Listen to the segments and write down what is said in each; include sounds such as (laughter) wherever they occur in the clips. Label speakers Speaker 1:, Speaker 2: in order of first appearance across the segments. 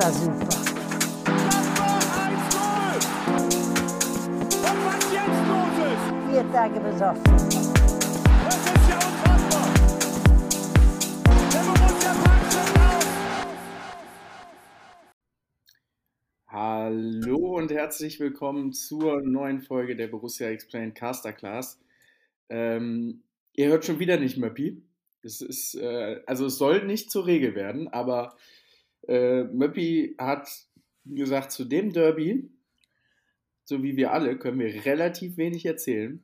Speaker 1: war super. Vier Tage besoffen.
Speaker 2: das ist ja unfassbar. Der Borussia Park schon raus.
Speaker 3: Hallo und herzlich willkommen zur neuen Folge der Borussia Explained Caster Class. Ähm, ihr hört schon wieder nicht Möppi. Es ist, äh, also es soll nicht zur Regel werden, aber äh, Möppi hat gesagt, zu dem Derby, so wie wir alle, können wir relativ wenig erzählen.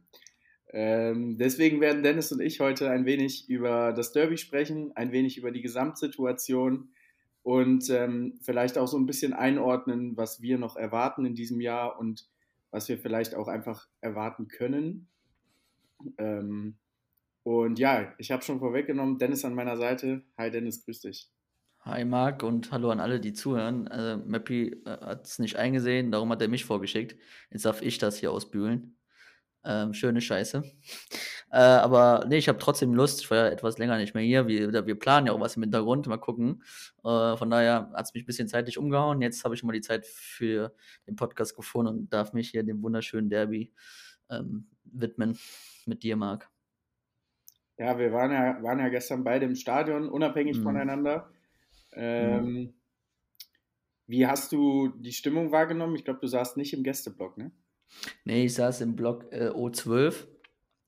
Speaker 3: Ähm, deswegen werden Dennis und ich heute ein wenig über das Derby sprechen, ein wenig über die Gesamtsituation und ähm, vielleicht auch so ein bisschen einordnen, was wir noch erwarten in diesem Jahr und was wir vielleicht auch einfach erwarten können. Ähm, und ja, ich habe schon vorweggenommen, Dennis an meiner Seite. Hi Dennis, grüß dich.
Speaker 4: Hi Marc und hallo an alle, die zuhören. Äh, Mappy äh, hat es nicht eingesehen, darum hat er mich vorgeschickt. Jetzt darf ich das hier ausbügeln. Ähm, schöne Scheiße. Äh, aber nee, ich habe trotzdem Lust. Ich war ja etwas länger nicht mehr hier. Wir, wir planen ja auch was im Hintergrund. Mal gucken. Äh, von daher hat es mich ein bisschen zeitlich umgehauen. Jetzt habe ich mal die Zeit für den Podcast gefunden und darf mich hier dem wunderschönen Derby ähm, widmen mit dir, Marc.
Speaker 3: Ja, wir waren ja, waren ja gestern beide im Stadion, unabhängig
Speaker 4: Mhm.
Speaker 3: voneinander. Ähm, Wie hast du die Stimmung wahrgenommen? Ich glaube, du saßt nicht im Gästeblock, ne?
Speaker 4: Nee, ich saß im Block äh, O12.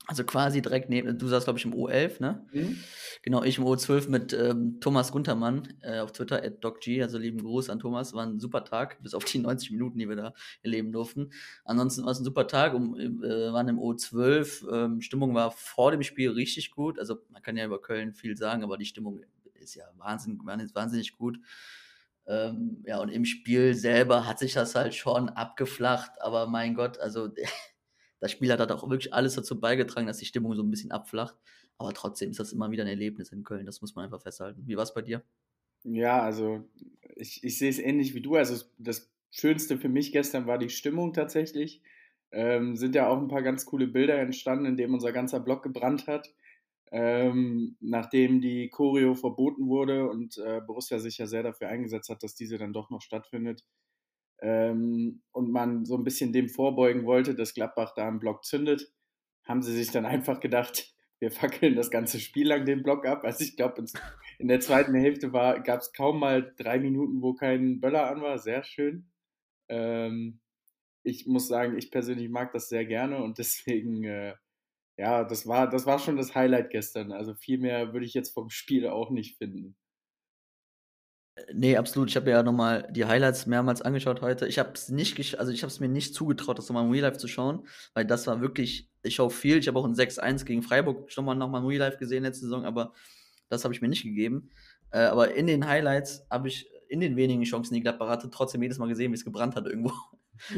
Speaker 4: Also quasi direkt neben, du saßt, glaube ich, im O11, ne?
Speaker 3: Mhm.
Speaker 4: Genau, ich im O12 mit ähm, Thomas Guntermann äh, auf Twitter, at DocG, also lieben Gruß an Thomas, war ein super Tag, bis auf die 90 Minuten, die wir da erleben durften. Ansonsten war es ein super Tag, um, äh, waren im O12, ähm, Stimmung war vor dem Spiel richtig gut, also man kann ja über Köln viel sagen, aber die Stimmung ist ja wahnsinn, wahnsinnig gut. Ähm, ja, und im Spiel selber hat sich das halt schon abgeflacht, aber mein Gott, also (laughs) das Spiel hat halt auch wirklich alles dazu beigetragen, dass die Stimmung so ein bisschen abflacht. Aber trotzdem ist das immer wieder ein Erlebnis in Köln, das muss man einfach festhalten. Wie war es bei dir?
Speaker 3: Ja, also ich, ich sehe es ähnlich wie du. Also das Schönste für mich gestern war die Stimmung tatsächlich. Ähm, sind ja auch ein paar ganz coole Bilder entstanden, in dem unser ganzer Block gebrannt hat. Ähm, nachdem die Choreo verboten wurde und äh, Borussia sich ja sehr dafür eingesetzt hat, dass diese dann doch noch stattfindet. Ähm, und man so ein bisschen dem vorbeugen wollte, dass Gladbach da im Block zündet, haben sie sich dann einfach gedacht, wir fackeln das ganze Spiel lang den Block ab. Also ich glaube, in der zweiten Hälfte gab es kaum mal drei Minuten, wo kein Böller an war. Sehr schön. Ähm, ich muss sagen, ich persönlich mag das sehr gerne und deswegen, äh, ja, das war, das war schon das Highlight gestern. Also viel mehr würde ich jetzt vom (laughs) Spiel auch nicht finden.
Speaker 4: Nee, absolut. Ich habe ja nochmal die Highlights mehrmals angeschaut heute. Ich habe es nicht, also ich habe es mir nicht zugetraut, das nochmal im Real Life zu schauen, weil das war wirklich, ich schaue viel. Ich habe auch ein 6-1 gegen Freiburg schon mal nochmal im Real Life gesehen letzte Saison, aber das habe ich mir nicht gegeben. Äh, aber in den Highlights habe ich in den wenigen Chancen, die Gladbach hatte, trotzdem jedes Mal gesehen, wie es gebrannt hat irgendwo.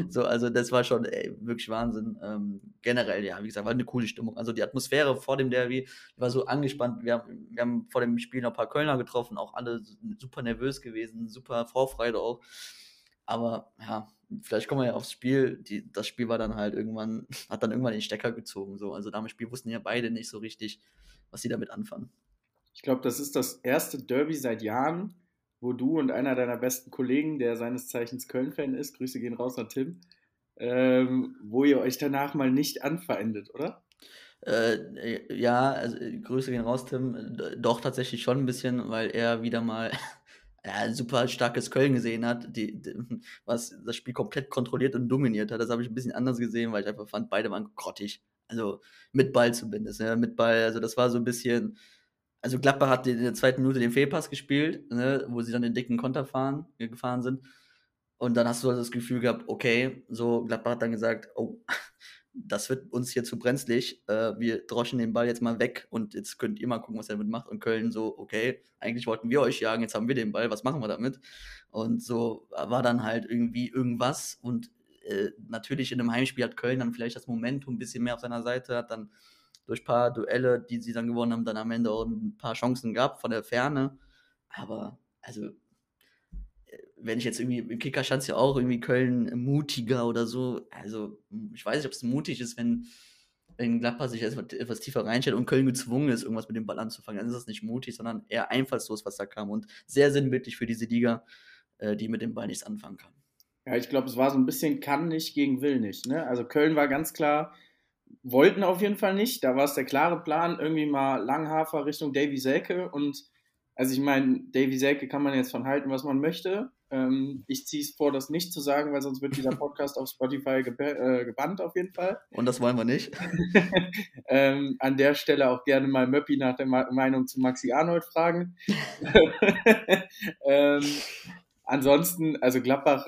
Speaker 4: So, also das war schon ey, wirklich Wahnsinn. Ähm, generell, ja, wie gesagt, war eine coole Stimmung. Also die Atmosphäre vor dem Derby, war so angespannt. Wir haben, wir haben vor dem Spiel noch ein paar Kölner getroffen, auch alle super nervös gewesen, super Vorfreude auch. Aber ja, vielleicht kommen wir ja aufs Spiel. Die, das Spiel war dann halt irgendwann, (laughs) hat dann irgendwann den Stecker gezogen. So. Also dem Spiel wussten ja beide nicht so richtig, was sie damit anfangen.
Speaker 3: Ich glaube, das ist das erste Derby seit Jahren, wo du und einer deiner besten Kollegen, der seines Zeichens Köln-Fan ist, Grüße gehen raus an Tim, ähm, wo ihr euch danach mal nicht anfeindet, oder?
Speaker 4: Äh, ja, also Grüße gehen raus, Tim. Doch tatsächlich schon ein bisschen, weil er wieder mal (laughs) ja, super starkes Köln gesehen hat, die, die, was das Spiel komplett kontrolliert und dominiert hat. Das habe ich ein bisschen anders gesehen, weil ich einfach fand, beide waren grottig. Also mit Ball zumindest. Ja, mit Ball, also das war so ein bisschen. Also Gladbach hat in der zweiten Minute den Fehlpass gespielt, ne, wo sie dann den dicken Konter fahren, gefahren sind. Und dann hast du das Gefühl gehabt, okay, so Gladbach hat dann gesagt, oh, (laughs) das wird uns hier zu brenzlig. Äh, wir droschen den Ball jetzt mal weg und jetzt könnt ihr mal gucken, was er damit macht. Und Köln so, okay, eigentlich wollten wir euch jagen, jetzt haben wir den Ball, was machen wir damit? Und so war dann halt irgendwie irgendwas. Und äh, natürlich in einem Heimspiel hat Köln dann vielleicht das Momentum ein bisschen mehr auf seiner Seite, hat dann durch ein paar Duelle, die sie dann gewonnen haben, dann am Ende auch ein paar Chancen gehabt von der Ferne. Aber, also, äh, wenn ich jetzt irgendwie, im Kicker stand es ja auch irgendwie Köln mutiger oder so. Also, ich weiß nicht, ob es mutig ist, wenn, wenn Gladbach sich etwas, etwas tiefer reinstellt und Köln gezwungen ist, irgendwas mit dem Ball anzufangen. Dann ist das nicht mutig, sondern eher einfallslos, was da kam. Und sehr sinnbildlich für diese Liga. äh, die mit dem Ball nichts anfangen kann.
Speaker 3: Ja, ich glaube, es war so ein bisschen kann nicht gegen will nicht. Ne? Also Köln war ganz klar, wollten auf jeden Fall nicht. Da war es der klare Plan, irgendwie mal Langhafer Richtung Davy Selke. Und also ich meine, Davy Selke kann man jetzt von halten, was man möchte. Ähm, ich ziehe es vor, das nicht zu sagen, weil sonst wird dieser Podcast auf Spotify geb äh, gebannt auf jeden Fall.
Speaker 4: Und das wollen wir nicht. (laughs)
Speaker 3: ähm, an der Stelle auch gerne mal Möppi nach der Ma Meinung zu Maxi Arnold fragen. (laughs) ähm, ansonsten, also Gladbach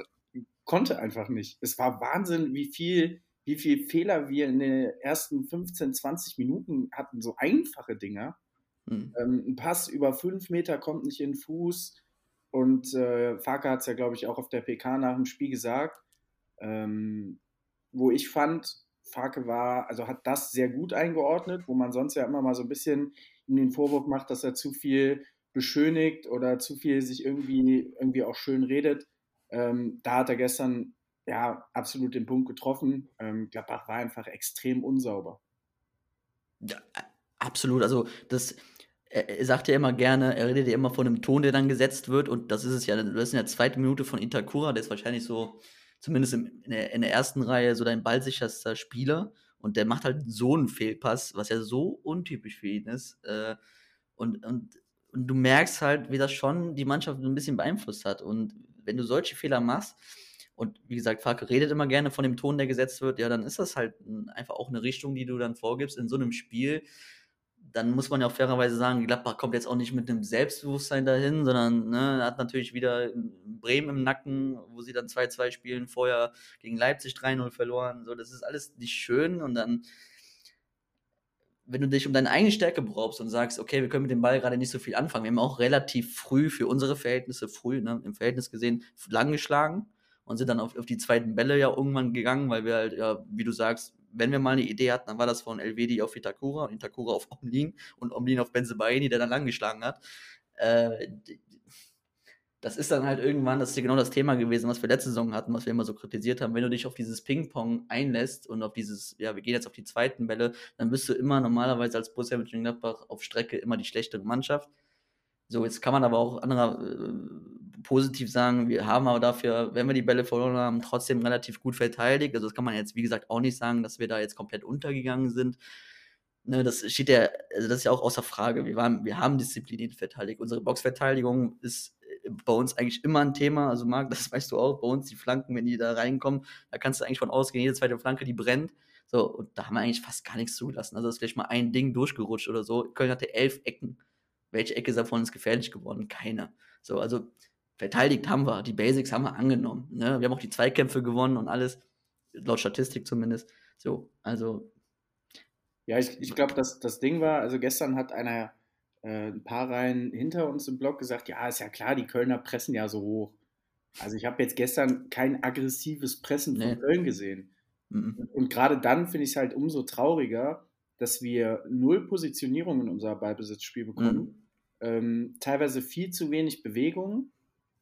Speaker 3: konnte einfach nicht. Es war Wahnsinn, wie viel, wie viel Fehler wir in den ersten 15, 20 Minuten hatten. So einfache Dinger. Hm. Ähm, ein Pass über fünf Meter kommt nicht in den Fuß. Und äh, Farke hat es ja, glaube ich, auch auf der PK nach dem Spiel gesagt, ähm, wo ich fand, Farke war, also hat das sehr gut eingeordnet, wo man sonst ja immer mal so ein bisschen in den Vorwurf macht, dass er zu viel beschönigt oder zu viel sich irgendwie, irgendwie auch schön redet. Ähm, da hat er gestern ja absolut den Punkt getroffen. Ähm, Gladbach war einfach extrem unsauber.
Speaker 4: Ja, absolut. Also das, er, sagt ja immer gerne, er redet ja immer von einem Ton, der dann gesetzt wird. Und das ist es ja, das ist in der zweiten Minute von Itakura, der ist wahrscheinlich so, zumindest in der, in der ersten Reihe, so dein ballsicherster Spieler. Und der macht halt so einen Fehlpass, was ja so untypisch für ihn ist. Äh, und, und, und du merkst halt, wie das schon die Mannschaft ein bisschen beeinflusst hat. Und wenn du solche Fehler machst, und wie gesagt, Farke redet immer gerne von dem Ton, der gesetzt wird, ja, dann ist das halt einfach auch eine Richtung, die du dann vorgibst in so einem Spiel. Dann muss man ja auch fairerweise sagen, Gladbach kommt jetzt auch nicht mit einem Selbstbewusstsein dahin, sondern ne, hat natürlich wieder Bremen im Nacken, wo sie dann 2-2 spielen, vorher gegen Leipzig 3-0 verloren. So, das ist alles nicht schön und dann wenn du dich um deine eigene Stärke brauchst und sagst, okay, wir können mit dem Ball gerade nicht so viel anfangen. Wir haben auch relativ früh für unsere Verhältnisse, früh, ne, im Verhältnis gesehen, lang geschlagen und sind dann auf, auf die zweiten Bälle ja irgendwann gegangen, weil wir halt, ja, wie du sagst, wenn wir mal eine Idee hatten, dann war das von Elvedi auf Itakura und Itakura auf Omlin und Omlin auf Benzebaini, der dann lang geschlagen hat. Äh, das ist dann halt irgendwann, das ist ja genau das Thema gewesen, was wir letzte Saison hatten, was wir immer so kritisiert haben. Wenn du dich auf dieses Ping-Pong einlässt und auf dieses, ja, wir gehen jetzt auf die zweiten Bälle, dann bist du immer normalerweise als Borussia Mönchengladbach auf Strecke immer die schlechtere Mannschaft. So, jetzt kann man aber auch anderer äh, positiv sagen, wir haben aber dafür, wenn wir die Bälle verloren haben, trotzdem relativ gut verteidigt. Also das kann man jetzt, wie gesagt, auch nicht sagen, dass wir da jetzt komplett untergegangen sind. Ne, das steht ja, also das ist ja auch außer Frage. Wir, waren, wir haben diszipliniert verteidigt. Unsere Boxverteidigung ist bei uns eigentlich immer ein Thema. Also, Marc, (laughs) das weißt du auch, bei uns die Flanken, wenn die da reinkommen, da kannst du eigentlich von ausgehen, jede zweite Flanke, die brennt. So, und da haben wir eigentlich fast gar nichts zugelassen. Also, ist vielleicht mal ein Ding durchgerutscht oder so. Köln hatte elf Ecken. Welche Ecke davon ist gefährlich geworden? Keine. So, also, verteidigt haben wir. Die Basics haben wir angenommen. Ne? Wir haben auch die Zweikämpfe gewonnen und alles. Laut Statistik zumindest. So, also.
Speaker 3: Ja, ich, ich glaube, das, das Ding war, also gestern hat einer äh, ein paar Reihen hinter uns im Block gesagt, ja, ist ja klar, die Kölner pressen ja so hoch. Also ich habe jetzt gestern kein aggressives Pressen von nee. Köln gesehen. Mhm. Und gerade dann finde ich es halt umso trauriger, dass wir null Positionierung in unser Ballbesitzspiel bekommen. Mhm. Ähm, teilweise viel zu wenig Bewegung.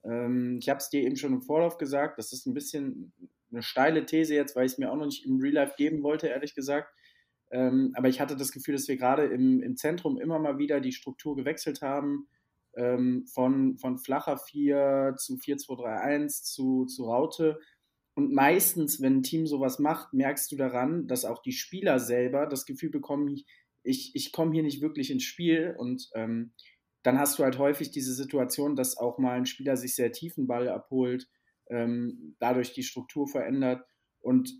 Speaker 3: Ähm, ich habe es dir eben schon im Vorlauf gesagt, das ist ein bisschen eine steile These jetzt, weil ich es mir auch noch nicht im Real Life geben wollte, ehrlich gesagt. Ähm, aber ich hatte das Gefühl, dass wir gerade im, im Zentrum immer mal wieder die Struktur gewechselt haben. Ähm, von, von flacher 4 zu 4-2-3-1 zu, zu Raute. Und meistens, wenn ein Team sowas macht, merkst du daran, dass auch die Spieler selber das Gefühl bekommen, ich, ich, komme hier nicht wirklich ins Spiel. Und ähm, dann hast du halt häufig diese Situation, dass auch mal ein Spieler sich sehr tiefen Ball abholt, ähm, dadurch die Struktur verändert. Und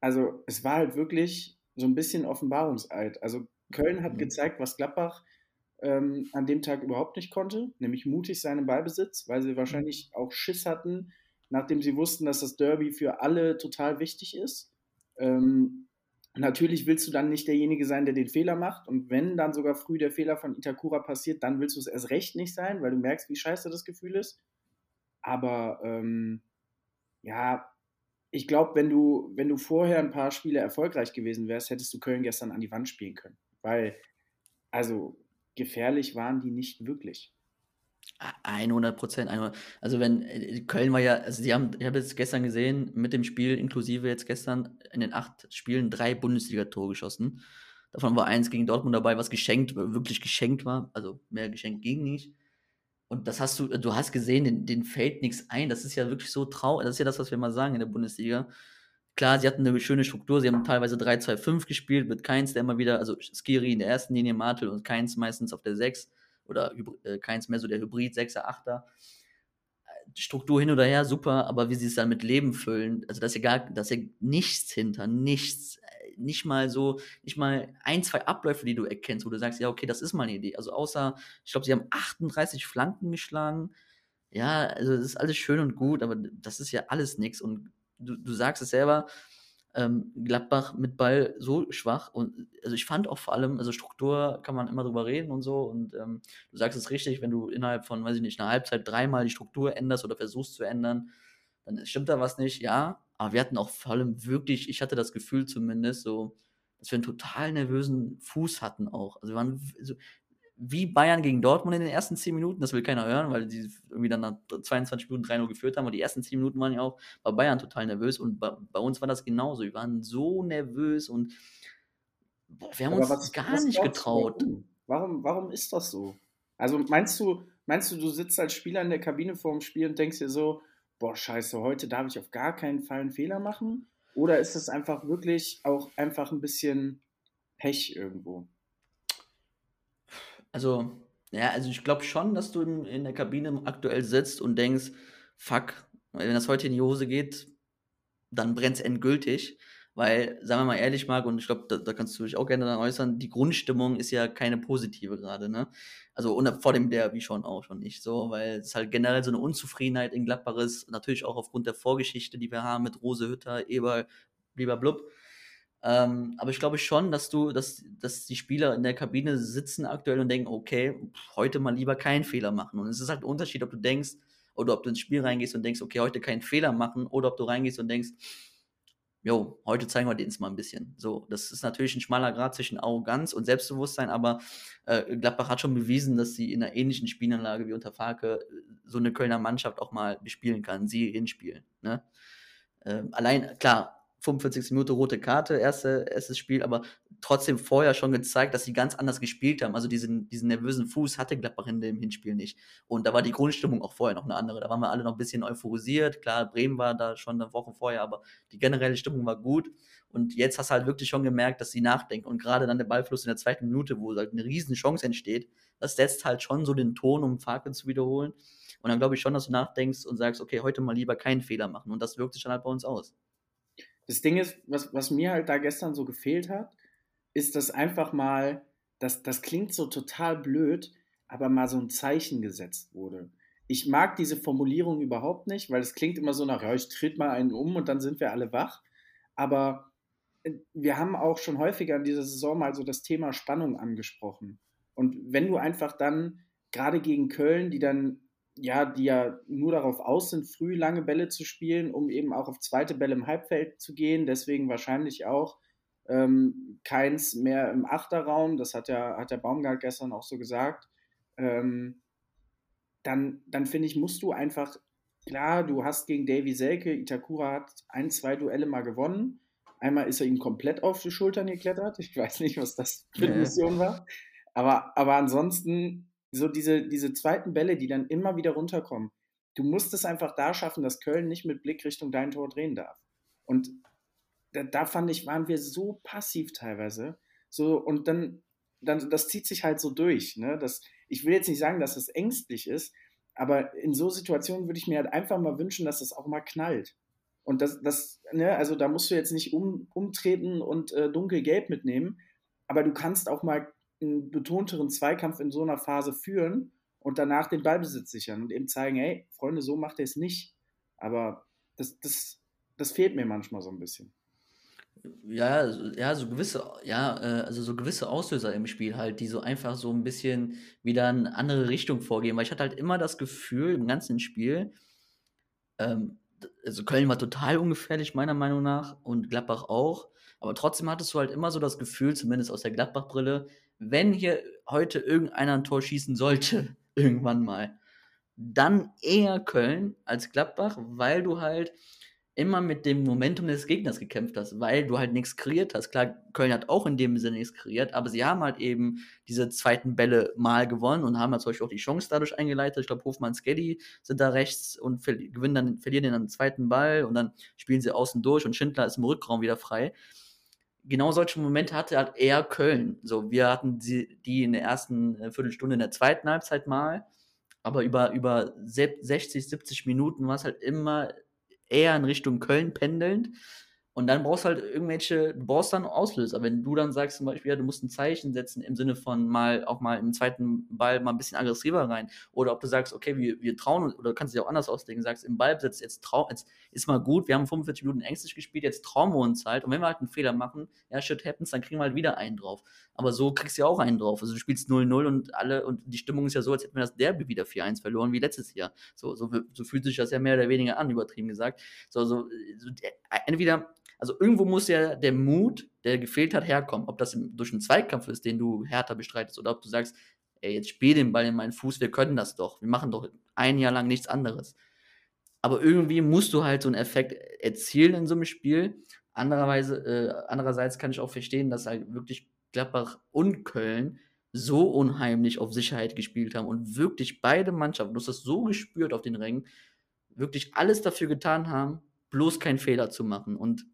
Speaker 3: also es war halt wirklich so ein bisschen Offenbarungseid. Also Köln hat mhm. gezeigt, was Gladbach ähm, an dem Tag überhaupt nicht konnte, nämlich mutig seinen Ballbesitz, weil sie wahrscheinlich auch Schiss hatten, nachdem sie wussten, dass das Derby für alle total wichtig ist. Ähm, natürlich willst du dann nicht derjenige sein, der den Fehler macht. Und wenn dann sogar früh der Fehler von Itakura passiert, dann willst du es erst recht nicht sein, weil du merkst, wie scheiße das Gefühl ist. Aber ähm, ja, ich glaube, wenn du, wenn du vorher ein paar Spiele erfolgreich gewesen wärst, hättest du Köln gestern an die Wand spielen können. Weil, also, gefährlich waren die nicht wirklich.
Speaker 4: 100 Prozent. Also, wenn äh, Köln war ja, also, die haben, ich habe jetzt gestern gesehen, mit dem Spiel inklusive jetzt gestern in den acht Spielen drei Bundesliga-Tore geschossen. Davon war eins gegen Dortmund dabei, was geschenkt, wirklich geschenkt war. Also, mehr geschenkt ging nicht. Und das hast du, du hast gesehen, den, den fällt nichts ein. Das ist ja wirklich so traurig. Das ist ja das, was wir mal sagen in der Bundesliga. Klar, sie hatten eine schöne Struktur. Sie haben teilweise 3-2-5 gespielt mit Keins, der immer wieder, also Skiri in der ersten Linie, Martel und Keins meistens auf der 6 oder äh, Keins mehr so der Hybrid, 6er, 8er. Struktur hin oder her, super, aber wie sie es dann mit Leben füllen, also dass ihr gar, dass ihr nichts hinter, nichts, nicht mal so, nicht mal ein, zwei Abläufe, die du erkennst, wo du sagst, ja, okay, das ist mal eine Idee. Also außer, ich glaube, sie haben 38 Flanken geschlagen. Ja, also das ist alles schön und gut, aber das ist ja alles nichts. Und du, du sagst es selber, ähm, Gladbach mit Ball so schwach und also ich fand auch vor allem, also Struktur kann man immer drüber reden und so und ähm, du sagst es richtig, wenn du innerhalb von, weiß ich nicht, einer Halbzeit dreimal die Struktur änderst oder versuchst zu ändern, dann stimmt da was nicht, ja, aber wir hatten auch vor allem wirklich, ich hatte das Gefühl zumindest so, dass wir einen total nervösen Fuß hatten auch. Also wir waren so, wie Bayern gegen Dortmund in den ersten 10 Minuten, das will keiner hören, weil die irgendwie dann nach 22 Minuten 3-0 geführt haben, aber die ersten 10 Minuten waren ja auch bei Bayern total nervös und bei, bei uns war das genauso. Wir waren so nervös und boah, wir haben aber uns was, gar was nicht getraut.
Speaker 3: Warum, warum ist das so? Also meinst du, meinst du, du sitzt als Spieler in der Kabine vor dem Spiel und denkst dir so, boah, scheiße, heute darf ich auf gar keinen Fall einen Fehler machen? Oder ist es einfach wirklich auch einfach ein bisschen Pech irgendwo?
Speaker 4: Also, ja, also ich glaube schon, dass du in, in der Kabine aktuell sitzt und denkst, fuck, wenn das heute in die Hose geht, dann brennt es endgültig. Weil, sagen wir mal ehrlich, Marc, und ich glaube, da, da, kannst du dich auch gerne dann äußern, die Grundstimmung ist ja keine positive gerade, ne? Also und vor dem Derby schon auch schon nicht so, weil es halt generell so eine Unzufriedenheit in Gladbach ist, natürlich auch aufgrund der Vorgeschichte, die wir haben mit Rose Hütter, Eber, blub. Ähm, aber ich glaube schon, dass du, dass, dass die Spieler in der Kabine sitzen aktuell und denken, okay, heute mal lieber keinen Fehler machen. Und es ist halt ein Unterschied, ob du denkst, oder ob du ins Spiel reingehst und denkst, okay, heute keinen Fehler machen, oder ob du reingehst und denkst, jo, heute zeigen wir denen es mal ein bisschen. So, das ist natürlich ein schmaler Grad zwischen Arroganz und Selbstbewusstsein, aber äh, Gladbach hat schon bewiesen, dass sie in einer ähnlichen Spielanlage wie unter Farke äh, so eine Kölner Mannschaft auch mal bespielen kann, sie hinspielen. Ne? Ähm, allein, klar, 45. Minute rote Karte, erste, erstes Spiel, aber trotzdem vorher schon gezeigt, dass sie ganz anders gespielt haben. Also diesen, diesen nervösen Fuß hatte Gladbach in dem Hinspiel nicht. Und da war die Grundstimmung auch vorher noch eine andere. Da waren wir alle noch ein bisschen euphorisiert. Klar, Bremen war da schon eine Woche vorher, aber die generelle Stimmung war gut. Und jetzt hast du halt wirklich schon gemerkt, dass sie nachdenken. Und gerade dann der Ballfluss in der zweiten Minute, wo halt eine riesen Chance entsteht, das setzt halt schon so den Ton, um Fakel zu wiederholen. Und dann glaube ich schon, dass du nachdenkst und sagst, okay, heute mal lieber keinen Fehler machen. Und das wirkt sich dann halt bei uns aus.
Speaker 3: Das Ding ist, was, was mir halt da gestern so gefehlt hat, ist das einfach mal, das, das klingt so total blöd, aber mal so ein Zeichen gesetzt wurde. Ich mag diese Formulierung überhaupt nicht, weil es klingt immer so nach, ja, ich tritt mal einen um und dann sind wir alle wach. Aber äh, wir haben auch schon häufiger in dieser Saison mal so das Thema Spannung angesprochen. Und wenn du einfach dann, gerade gegen Köln, die dann ja, die ja nur darauf aus sind, früh lange Bälle zu spielen, um eben auch auf zweite Bälle im Halbfeld zu gehen. Deswegen wahrscheinlich auch ähm, keins mehr im Achterraum. Das hat ja, hat der Baumgart gestern auch so gesagt. Ähm, dann, dann finde ich, musst du einfach, klar, du hast gegen Davy Selke, Itakura hat ein, zwei Duelle mal gewonnen. Einmal ist er ihm komplett auf die Schultern geklettert. Ich weiß nicht, was das für eine Mission war. Aber, aber ansonsten so diese, diese zweiten Bälle, die dann immer wieder runterkommen. Du musst es einfach da schaffen, dass Köln nicht mit Blick Richtung dein Tor drehen darf. Und da, da fand ich, waren wir so passiv teilweise. So, und dann, dann, das zieht sich halt so durch. Ne? Das, ich will jetzt nicht sagen, dass es ängstlich ist, aber in so Situationen würde ich mir halt einfach mal wünschen, dass es auch mal knallt. Und das, das ne, also da musst du jetzt nicht um, umtreten und äh, dunkelgelb mitnehmen, aber du kannst auch mal einen betonteren Zweikampf in so einer Phase führen und danach den Ballbesitz sichern und eben zeigen, hey, Freunde, so macht er es nicht. Aber das, das, das fehlt mir manchmal so ein bisschen.
Speaker 4: Ja, ja, so gewisse, ja, äh, also so gewisse Auslöser im Spiel halt, die so einfach so ein bisschen wieder in eine andere Richtung vorgehen. Weil ich hatte halt immer das Gefühl im ganzen Spiel, ähm, also Köln war total ungefährlich, meiner Meinung nach, und Gladbach auch. Aber trotzdem hattest du halt immer so das Gefühl, zumindest aus der Gladbach-Brille, wenn hier heute irgendeiner ein Tor schießen sollte, (laughs) irgendwann mal, dann eher Köln als Gladbach, weil du halt immer mit dem Momentum des Gegners gekämpft hast, weil du halt nichts kreiert hast. Klar, Köln hat auch in dem Sinne nichts kreiert, aber sie haben halt eben diese zweiten Bälle mal gewonnen und haben halt zum Beispiel auch die Chance dadurch eingeleitet. Ich glaube, Hofmann Skelly sind da rechts und gewinnen dann, verlieren dann den zweiten Ball und dann spielen sie außen durch und Schindler ist im Rückraum wieder frei. Genau solche Momente hatte halt eher Köln. So, wir hatten die, die in der ersten äh, Viertelstunde in der zweiten Halbzeit mal, aber über, über 60, 70 Minuten war es halt immer eher in Richtung Köln pendelnd. Und dann brauchst du halt irgendwelche, du brauchst dann Auslöser. Wenn du dann sagst zum Beispiel, ja, du musst ein Zeichen setzen im Sinne von mal auch mal im zweiten Ball mal ein bisschen aggressiver rein. Oder ob du sagst, okay, wir, wir trauen, oder du kannst es auch anders auslegen, sagst, im Ballbesitz, jetzt, trau, jetzt ist mal gut, wir haben 45 Minuten ängstlich gespielt, jetzt trauen wir uns halt. Und wenn wir halt einen Fehler machen, ja, shit happens, dann kriegen wir halt wieder einen drauf. Aber so kriegst du ja auch einen drauf. Also du spielst 0-0 und alle, und die Stimmung ist ja so, als hätten wir das Derby wieder 4-1 verloren wie letztes Jahr. So, so, so fühlt sich das ja mehr oder weniger an, übertrieben gesagt. So, so, so entweder also irgendwo muss ja der Mut, der gefehlt hat, herkommen. Ob das durch einen Zweikampf ist, den du härter bestreitest, oder ob du sagst, ey, jetzt spiel den Ball in meinen Fuß, wir können das doch. Wir machen doch ein Jahr lang nichts anderes. Aber irgendwie musst du halt so einen Effekt erzielen in so einem Spiel. Andererweise, äh, andererseits kann ich auch verstehen, dass halt wirklich Gladbach und Köln so unheimlich auf Sicherheit gespielt haben und wirklich beide Mannschaften, du hast das so gespürt auf den Rängen, wirklich alles dafür getan haben, bloß keinen Fehler zu machen. Und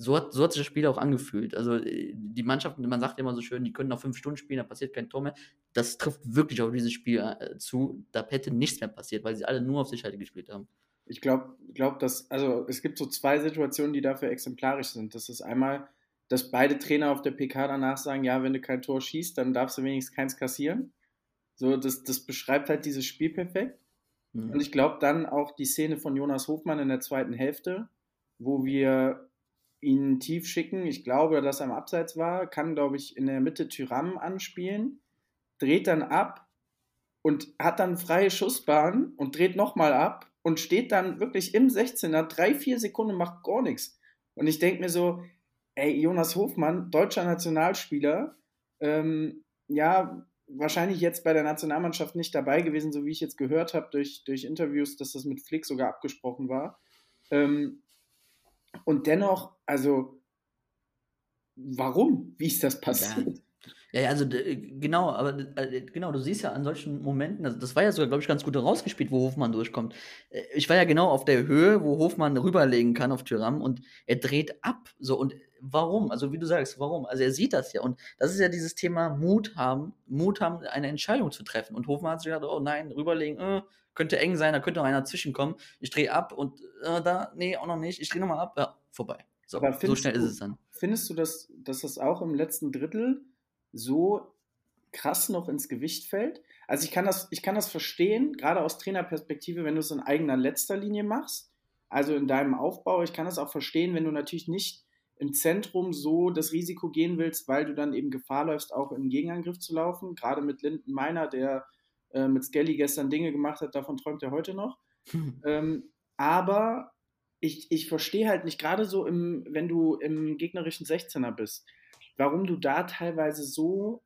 Speaker 4: so hat, so hat sich das Spiel auch angefühlt. Also äh, die Mannschaften, man sagt immer so schön, die können noch fünf Stunden spielen, da passiert kein Tor mehr. Das trifft wirklich auf dieses Spiel äh, zu. Da hätte nichts mehr passiert, weil sie alle nur auf Sicherheit gespielt haben.
Speaker 3: Ich glaube, glaub, dass, also es gibt so zwei Situationen, die dafür exemplarisch sind. Das ist einmal, dass beide Trainer auf der PK danach sagen, ja, wenn du kein Tor schießt, dann darfst du wenigstens keins kassieren. So, das, das beschreibt halt dieses Spiel perfekt. Mhm. Und ich glaube dann auch die Szene von Jonas Hofmann in der zweiten Hälfte, wo wir ihn tief schicken. Ich glaube, dass er am Abseits war, kann, glaube ich, in der Mitte Tyram anspielen, dreht dann ab und hat dann freie Schussbahn und dreht nochmal ab und steht dann wirklich im 16er, drei, vier Sekunden, macht gar nichts. Und ich denke mir so, ey, Jonas Hofmann, deutscher Nationalspieler, ähm, ja, wahrscheinlich jetzt bei der Nationalmannschaft nicht dabei gewesen, so wie ich jetzt gehört habe durch, durch Interviews, dass das mit Flick sogar abgesprochen war. Ähm, und dennoch, also, warum? Wie ist das passiert?
Speaker 4: Ja. Ja, also genau, aber äh, genau, du siehst ja an solchen Momenten, also das war ja sogar, glaube ich, ganz gut rausgespielt, wo Hofmann durchkommt. Äh, ich war ja genau auf der Höhe, wo Hofmann rüberlegen kann auf Tyram und er dreht ab. So, und warum? Also, wie du sagst, warum? Also, er sieht das ja. Und das ist ja dieses Thema Mut haben, Mut haben, eine Entscheidung zu treffen. Und Hofmann hat sich gedacht, oh nein, rüberlegen, äh, könnte eng sein, da könnte noch einer zwischenkommen. Ich drehe ab und äh, da, nee, auch noch nicht. Ich drehe nochmal ab, ja, vorbei. So, so schnell
Speaker 3: du,
Speaker 4: ist es dann.
Speaker 3: Findest du, dass, dass das auch im letzten Drittel so krass noch ins Gewicht fällt? Also ich kann das, ich kann das verstehen, gerade aus Trainerperspektive, wenn du es in eigener letzter Linie machst, also in deinem Aufbau. Ich kann das auch verstehen, wenn du natürlich nicht im Zentrum so das Risiko gehen willst, weil du dann eben Gefahr läufst, auch im Gegenangriff zu laufen. Gerade mit Linden Meiner, der äh, mit Skelly gestern Dinge gemacht hat, davon träumt er heute noch. (laughs) ähm, aber ich, ich verstehe halt nicht, gerade so, im, wenn du im gegnerischen 16er bist, warum du da teilweise so,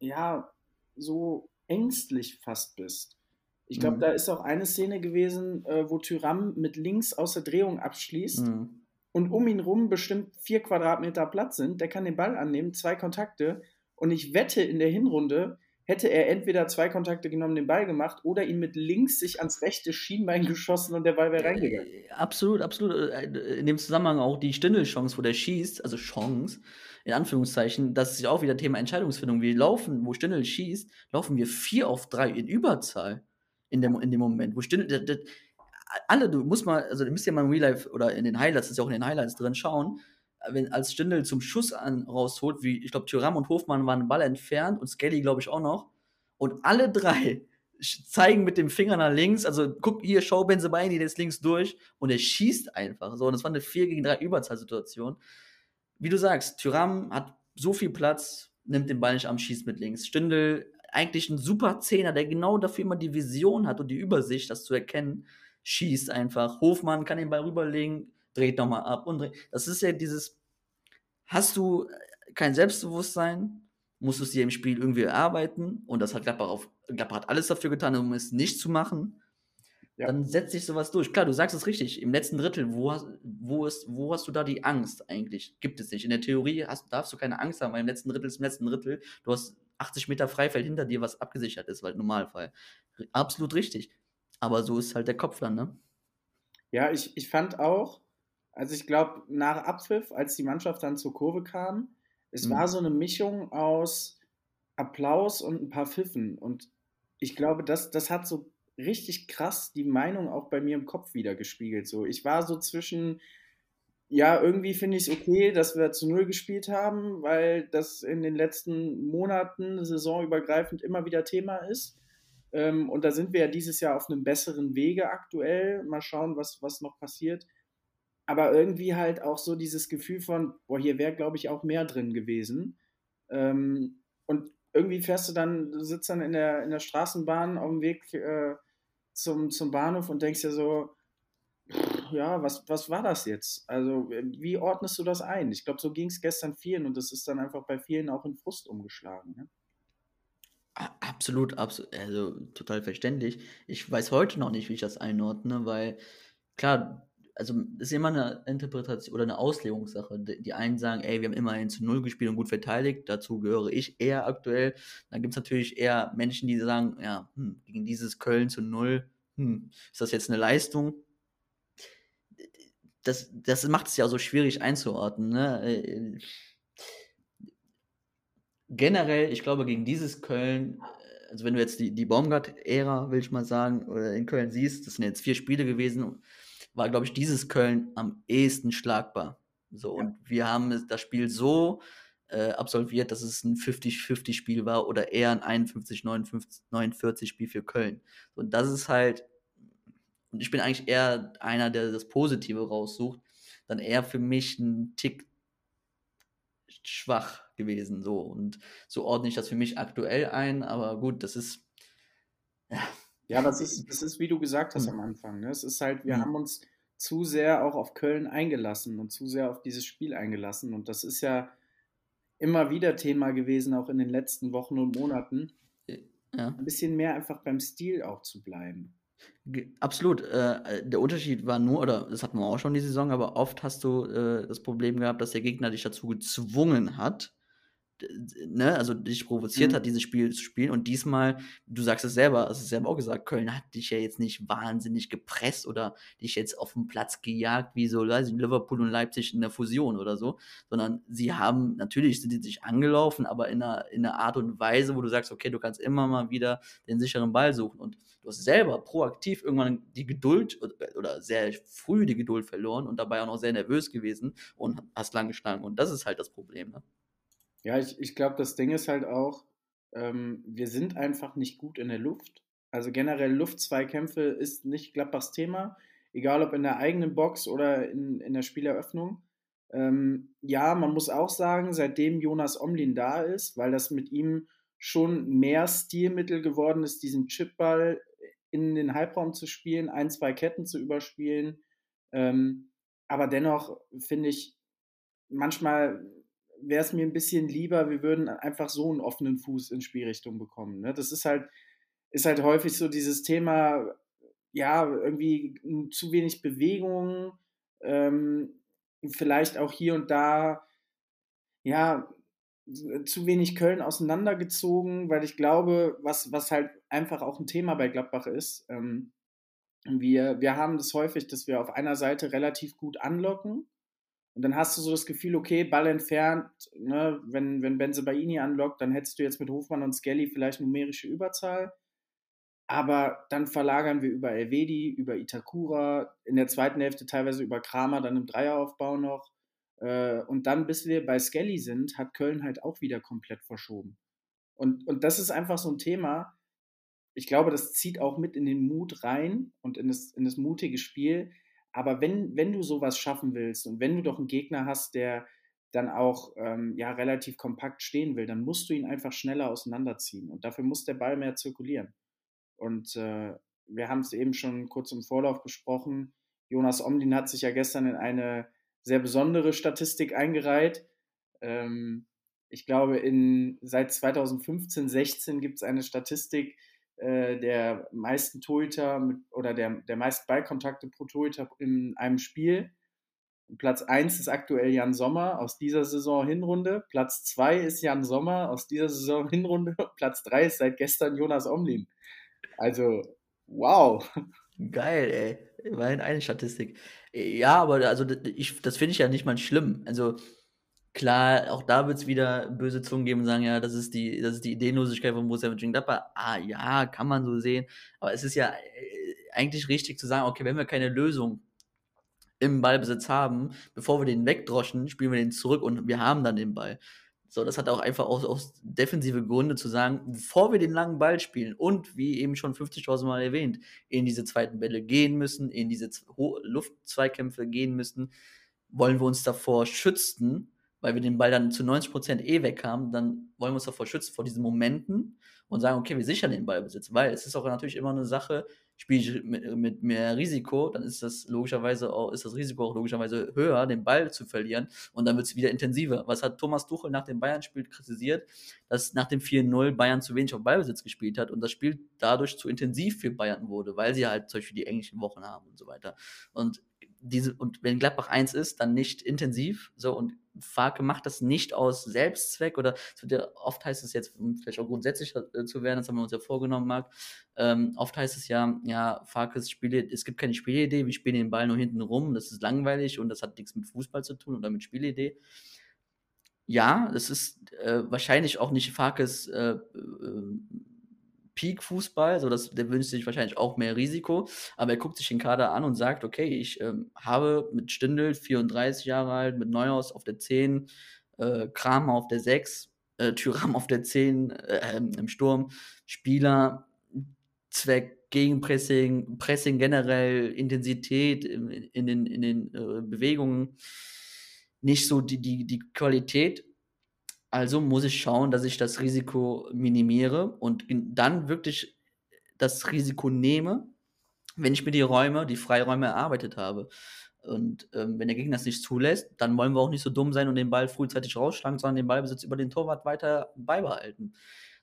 Speaker 3: ja, so ängstlich fast bist. Ich glaube, mhm. da ist auch eine Szene gewesen, äh, wo Tyram mit links aus der Drehung abschließt mhm. Und um ihn rum bestimmt vier Quadratmeter Platz sind. Der kann den Ball annehmen, zwei Kontakte. Und ich wette in der Hinrunde, hätte er entweder zwei Kontakte genommen, den Ball gemacht oder ihn mit links sich ans rechte Schienbein geschossen und der Ball wäre reingegangen.
Speaker 4: Äh, absolut, absolut. Äh, in dem Zusammenhang auch die Stindel-Chance, wo der schießt, also Chance, in Anführungszeichen, das ist ja auch wieder Thema Entscheidungsfindung. Wir laufen, wo Stindel schießt, laufen wir vier auf drei in Überzahl in dem, in dem Moment. Wo Stindel, das, das, alle, du musst mal, also du müsst ja mal im Real Life oder in den Highlights, das ist ja auch in den Highlights drin, schauen, wenn als Stindel zum Schuss an, rausholt, wie ich glaube, Thuram und Hofmann waren Ball entfernt und Skelly, glaube ich, auch noch. Und alle drei zeigen mit dem Finger nach links, also guck hier, schau Benzebaini, der ist links durch und er schießt einfach. So, und das war eine 4 gegen 3 Überzahlsituation. Wie du sagst, Thuram hat so viel Platz, nimmt den Ball nicht am, schießt mit links. Stindel, eigentlich ein super Zehner, der genau dafür immer die Vision hat und die Übersicht, das zu erkennen, schießt einfach. Hofmann kann den Ball rüberlegen, dreht nochmal ab und dreht. Das ist ja dieses, hast du kein Selbstbewusstsein, musst du es dir im Spiel irgendwie erarbeiten und das hat Gladbach auf, Gladbach hat alles dafür getan, um es nicht zu machen.
Speaker 3: Ja.
Speaker 4: dann setzt sich sowas durch. Klar, du sagst es richtig. Im letzten Drittel, wo hast, wo, ist, wo hast du da die Angst eigentlich? Gibt es nicht. In der Theorie hast, darfst du keine Angst haben, weil im letzten Drittel ist im letzten Drittel. Du hast 80 Meter Freifeld hinter dir, was abgesichert ist, weil Normalfall. Absolut richtig. Aber so ist halt der Kopf dann, ne?
Speaker 3: Ja, ich, ich fand auch, also ich glaube, nach Abpfiff, als die Mannschaft dann zur Kurve kam, es
Speaker 4: Mhm.
Speaker 3: war so eine Mischung aus Applaus und ein paar Pfiffen. Und ich glaube, das, das hat so richtig krass die Meinung auch bei mir im Kopf wieder gespiegelt. So, ich war so zwischen, ja, irgendwie finde ich es okay, dass wir zu Null gespielt haben, weil das in den letzten Monaten saisonübergreifend immer wieder Thema ist. Ähm, und da sind wir ja dieses Jahr auf einem besseren Wege aktuell. Mal schauen, was, was noch passiert. Aber irgendwie halt auch so dieses Gefühl von, boah, hier wäre, glaube ich, auch mehr drin gewesen. Ähm, und irgendwie fährst du dann, du sitzt dann in der, in der Straßenbahn auf dem Weg äh, zum, zum Bahnhof und denkst dir so, ja, was, was war das jetzt? Also, äh, wie ordnest du das ein? Ich glaube, so ging es gestern vielen und das ist dann einfach bei vielen auch in Frust umgeschlagen. Ne?
Speaker 4: Absolut, absolut, also total verständlich. Ich weiß heute noch nicht, wie ich das einordne, weil klar, also ist immer eine Interpretation oder eine Auslegungssache. Die einen sagen, ey, wir haben immerhin zu Null gespielt und gut verteidigt, dazu gehöre ich eher aktuell. Dann gibt es natürlich eher Menschen, die sagen, ja, hm, gegen dieses Köln zu Null, hm, ist das jetzt eine Leistung? Das, das macht es ja so schwierig einzuordnen. Ne? Generell, ich glaube, gegen dieses Köln, also wenn du jetzt die, die Baumgart-Ära, will ich mal sagen, oder in Köln siehst, das sind jetzt vier Spiele gewesen, war, glaube ich, dieses Köln am ehesten schlagbar. So,
Speaker 3: Ja.
Speaker 4: und wir haben das Spiel so äh, absolviert, dass es ein 50-50-Spiel war oder eher ein 51-49-Spiel für Köln. Und das ist halt, und ich bin eigentlich eher einer, der das Positive raussucht, dann eher für mich ein Tick schwach gewesen. So. Und so ordne ich das für mich aktuell ein, aber gut, das ist. Ja,
Speaker 3: Ja, das ist, das ist, wie du gesagt hast
Speaker 4: Hm.
Speaker 3: am Anfang. Ne? Es ist halt, wir
Speaker 4: Hm.
Speaker 3: haben uns zu sehr auch auf Köln eingelassen und zu sehr auf dieses Spiel eingelassen. Und das ist ja immer wieder Thema gewesen, auch in den letzten Wochen und Monaten,
Speaker 4: ja.
Speaker 3: ein bisschen mehr einfach beim Stil auch zu bleiben.
Speaker 4: Absolut. Äh, der Unterschied war nur, oder das hatten wir auch schon die Saison, aber oft hast du äh, das Problem gehabt, dass der Gegner dich dazu gezwungen hat, ne, also dich provoziert
Speaker 3: Mhm.
Speaker 4: hat, dieses Spiel zu spielen. Und diesmal, du sagst es selber, hast es selber auch gesagt, Köln hat dich ja jetzt nicht wahnsinnig gepresst oder dich jetzt auf den Platz gejagt, wie so weiß ich, Liverpool und Leipzig in der Fusion oder so, sondern sie haben, natürlich sind die sich angelaufen, aber in einer, in einer Art und Weise, wo du sagst, okay, du kannst immer mal wieder den sicheren Ball suchen. Und du hast selber proaktiv irgendwann die Geduld oder- sehr früh die Geduld verloren und dabei auch noch sehr nervös gewesen und hast lang geschlagen. Und das ist halt das Problem. Ne?
Speaker 3: Ja, ich, ich glaube, das Ding ist halt auch, ähm, wir sind einfach nicht gut in der Luft. Also generell Luftzweikämpfe ist nicht Gladbachs Thema, egal ob in der eigenen Box oder in, in der Spieleröffnung. Ähm, ja, man muss auch sagen, seitdem Jonas Omlin da ist, weil das mit ihm schon mehr Stilmittel geworden ist, diesen Chipball in den Halbraum zu spielen, ein, zwei Ketten zu überspielen. Ähm, aber dennoch finde ich, manchmal wäre es mir ein bisschen lieber, wir würden einfach so einen offenen Fuß in Spielrichtung bekommen. Ne? Das ist halt, ist halt häufig so dieses Thema, ja, irgendwie zu wenig Bewegung, ähm, vielleicht auch hier und da, ja, zu wenig Köln auseinandergezogen, weil ich glaube, was, was halt einfach auch ein Thema bei Gladbach ist, ähm, wir, wir haben das häufig, dass wir auf einer Seite relativ gut anlocken und dann hast du so das Gefühl, okay, Ball entfernt, ne, wenn, wenn Benzebaini anlockt, dann hättest du jetzt mit Hofmann und Skelly vielleicht numerische Überzahl. Aber dann verlagern wir über Elvedi, über Itakura, in der zweiten Hälfte teilweise über Kramer, dann im Dreieraufbau noch. Äh, und dann, bis wir bei Skelly sind, hat Köln halt auch wieder komplett verschoben. Und, und das ist einfach so ein Thema. Ich glaube, das zieht auch mit in den Mut rein und in das, in das mutige Spiel. Aber wenn, wenn du sowas schaffen willst und wenn du doch einen Gegner hast, der dann auch ähm, ja, relativ kompakt stehen will, dann musst du ihn einfach schneller auseinanderziehen. Und dafür muss der Ball mehr zirkulieren. Und äh, wir haben es eben schon kurz im Vorlauf besprochen. Jonas Omlin hat sich ja gestern in eine sehr besondere Statistik eingereiht. Ähm, ich glaube, in, seit 2015, 16 gibt es eine Statistik, äh, der meisten Torhüter mit, oder der, der meisten Ballkontakte pro Torhüter in einem Spiel. Platz 1 ist aktuell Jan Sommer aus dieser Saison Hinrunde. Platz 2 ist Jan Sommer aus dieser Saison Hinrunde. Platz 3 ist seit gestern Jonas Omlin. Also, wow.
Speaker 4: Geil, ey. Immerhin eine Statistik. Ja, aber also ich, das finde ich ja nicht mal schlimm. Also klar, auch da wird es wieder böse Zungen geben und sagen, ja, das ist die, das ist die Ideenlosigkeit von Borussia Mönchengladbach. Ah ja, kann man so sehen. Aber es ist ja äh, eigentlich richtig zu sagen, okay, wenn wir keine Lösung im Ballbesitz haben, bevor wir den wegdroschen, spielen wir den zurück und wir haben dann den Ball. So, das hat auch einfach aus, aus defensive Gründe zu sagen, bevor wir den langen Ball spielen und wie eben schon 50.000 Mal erwähnt, in diese zweiten Bälle gehen müssen, in diese Luftzweikämpfe gehen müssen, wollen wir uns davor schützen, weil wir den Ball dann zu 90% eh weg haben, dann wollen wir uns davor schützen, vor diesen Momenten und sagen, okay, wir sichern den Ballbesitz, weil es ist auch natürlich immer eine Sache, spiele ich mit, mit, mehr Risiko, dann ist das logischerweise auch, ist das Risiko auch logischerweise höher, den Ball zu verlieren und dann wird es wieder intensiver. Was hat Thomas Tuchel nach dem Bayern-Spiel kritisiert? Dass nach dem 4-0 Bayern zu wenig auf Ballbesitz gespielt hat und das Spiel dadurch zu intensiv für Bayern wurde, weil sie halt zum Beispiel die englischen Wochen haben und so weiter. Und diese, und wenn Gladbach 1 ist, dann nicht intensiv. So, und Farke macht das nicht aus Selbstzweck oder ja, oft heißt es jetzt, um vielleicht auch grundsätzlich äh, zu werden, das haben wir uns ja vorgenommen, Marc. Ähm, oft heißt es ja, ja, Farkes Spiele, es gibt keine Spielidee, wir spielen den Ball nur hinten rum, das ist langweilig und das hat nichts mit Fußball zu tun oder mit Spielidee. Ja, das ist äh, wahrscheinlich auch nicht Farkes äh, äh, Peak-Fußball, so dass der wünscht sich wahrscheinlich auch mehr Risiko, aber er guckt sich den Kader an und sagt, okay, ich ähm, habe mit Stindl 34 Jahre alt, mit Neuhaus auf der 10, äh, Kramer auf der 6, äh, Tyram auf der 10 äh, im Sturm, Spieler, Zweck Gegenpressing, Pressing generell, Intensität in, in den, in den äh, Bewegungen, nicht so die, die, die Qualität also muss ich schauen, dass ich das Risiko minimiere und dann wirklich das Risiko nehme, wenn ich mir die Räume, die Freiräume erarbeitet habe. Und ähm, wenn der Gegner das nicht zulässt, dann wollen wir auch nicht so dumm sein und den Ball frühzeitig rausschlagen, sondern den Ballbesitz über den Torwart weiter beibehalten.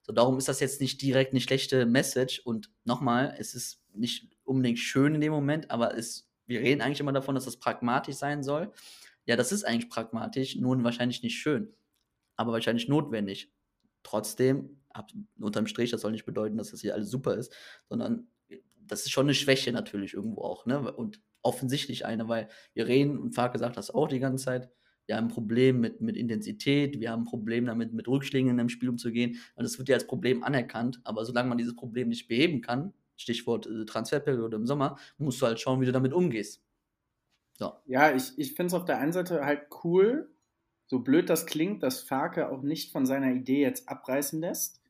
Speaker 4: So, darum ist das jetzt nicht direkt eine schlechte Message. Und nochmal, es ist nicht unbedingt schön in dem Moment, aber es, wir reden eigentlich immer davon, dass das pragmatisch sein soll. Ja, das ist eigentlich pragmatisch, nun wahrscheinlich nicht schön aber wahrscheinlich notwendig. Trotzdem, ab, unterm Strich, das soll nicht bedeuten, dass das hier alles super ist, sondern das ist schon eine Schwäche natürlich irgendwo auch, ne? Und offensichtlich eine, weil wir reden, und Farke sagt das auch die ganze Zeit, wir haben ein Problem mit, mit Intensität, wir haben ein Problem damit, mit Rückschlägen in einem Spiel umzugehen. Und das wird ja als Problem anerkannt, aber solange man dieses Problem nicht beheben kann, Stichwort äh, Transferperiode im Sommer, musst du halt schauen, wie du damit umgehst.
Speaker 3: So. Ja, ich, ich finde es auf der einen Seite halt cool, so blöd das klingt, dass Farke auch nicht von seiner Idee jetzt abreißen lässt.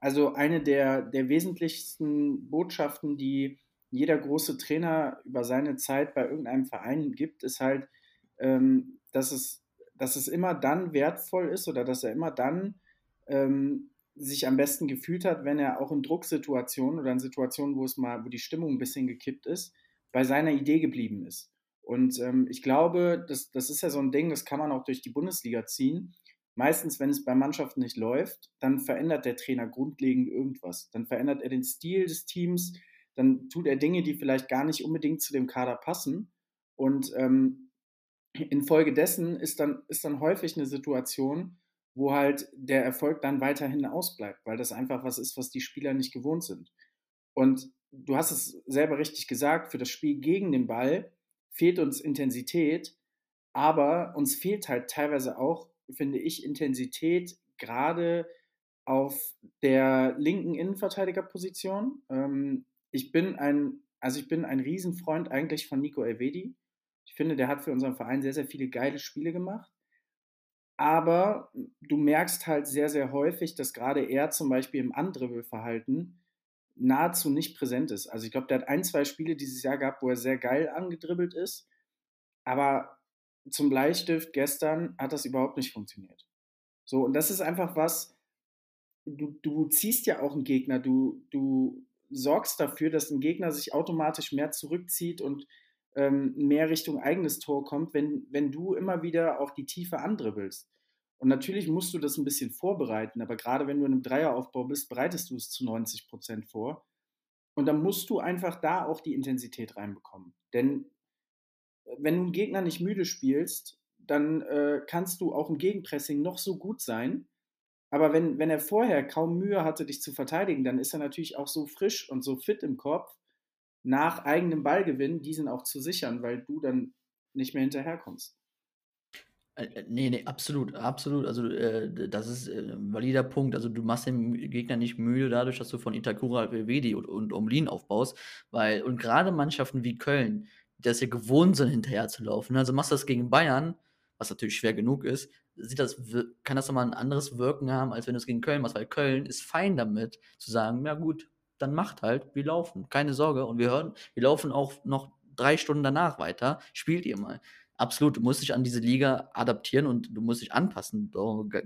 Speaker 3: Also eine der, der wesentlichsten Botschaften, die jeder große Trainer über seine Zeit bei irgendeinem Verein gibt, ist halt, ähm, dass, es, dass es immer dann wertvoll ist oder dass er immer dann ähm, sich am besten gefühlt hat, wenn er auch in Drucksituationen oder in Situationen, wo es mal, wo die Stimmung ein bisschen gekippt ist, bei seiner Idee geblieben ist. Und ähm, ich glaube, das, das ist ja so ein Ding, das kann man auch durch die Bundesliga ziehen. Meistens, wenn es bei Mannschaften nicht läuft, dann verändert der Trainer grundlegend irgendwas. Dann verändert er den Stil des Teams, dann tut er Dinge, die vielleicht gar nicht unbedingt zu dem Kader passen. Und ähm, infolgedessen ist dann, ist dann häufig eine Situation, wo halt der Erfolg dann weiterhin ausbleibt, weil das einfach was ist, was die Spieler nicht gewohnt sind. Und du hast es selber richtig gesagt, für das Spiel gegen den Ball fehlt uns Intensität, aber uns fehlt halt teilweise auch, finde ich, Intensität gerade auf der linken Innenverteidigerposition. Ähm, ich bin ein, also ich bin ein Riesenfreund eigentlich von Nico Elvedi. Ich finde, der hat für unseren Verein sehr, sehr viele geile Spiele gemacht. Aber du merkst halt sehr, sehr häufig, dass gerade er zum Beispiel im Andribbelverhalten nahezu nicht präsent ist. Also ich glaube, der hat ein, zwei Spiele dieses Jahr gehabt, wo er sehr geil angedribbelt ist. Aber zum Bleistift gestern hat das überhaupt nicht funktioniert. So, und das ist einfach was, du, du ziehst ja auch einen Gegner, du, du sorgst dafür, dass ein Gegner sich automatisch mehr zurückzieht und ähm, mehr Richtung eigenes Tor kommt, wenn, wenn du immer wieder auch die Tiefe andribbelst. Und natürlich musst du das ein bisschen vorbereiten, aber gerade wenn du in einem Dreieraufbau bist, bereitest du es zu 90 Prozent vor. Und dann musst du einfach da auch die Intensität reinbekommen. Denn äh, wenn du einen Gegner nicht müde spielst, dann äh, kannst du auch im Gegenpressing noch so gut sein. Aber wenn, wenn er vorher kaum Mühe hatte, dich zu verteidigen, dann ist er natürlich auch so frisch und so fit im Kopf, nach eigenem Ballgewinn diesen auch zu sichern, weil du dann nicht mehr hinterherkommst.
Speaker 4: Äh, äh, nee, nee, absolut, absolut. Also, äh, das ist äh, ein valider Punkt. Also, du machst den Gegner nicht müde dadurch, dass du von Itakura, Vedi und, und Omlin aufbaust, weil, und gerade Mannschaften wie Köln, die das ja gewohnt sind, hinterher zu laufen. Also, machst du das gegen Bayern, was natürlich schwer genug ist, sieht das, kann das nochmal ein anderes Wirken haben, als wenn du es gegen Köln machst, weil Köln ist fein damit, zu sagen, ja gut, dann macht halt, wir laufen, keine Sorge. Und wir hören, wir laufen auch noch drei Stunden danach weiter, spielt ihr mal. Absolut, du musst dich an diese Liga adaptieren und du musst dich anpassen,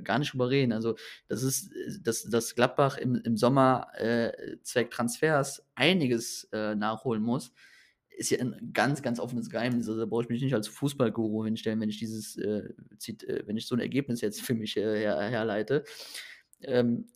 Speaker 4: gar nicht drüber reden. Also, das ist, dass, dass Gladbach im, im Sommer äh, Zweck Transfers einiges äh, nachholen muss, ist ja ein ganz, ganz offenes Geheimnis. Also, da brauche ich mich nicht als Fußballguru hinstellen, wenn ich dieses, äh, äh, wenn ich so ein Ergebnis jetzt für mich äh, her, herleite. Ähm,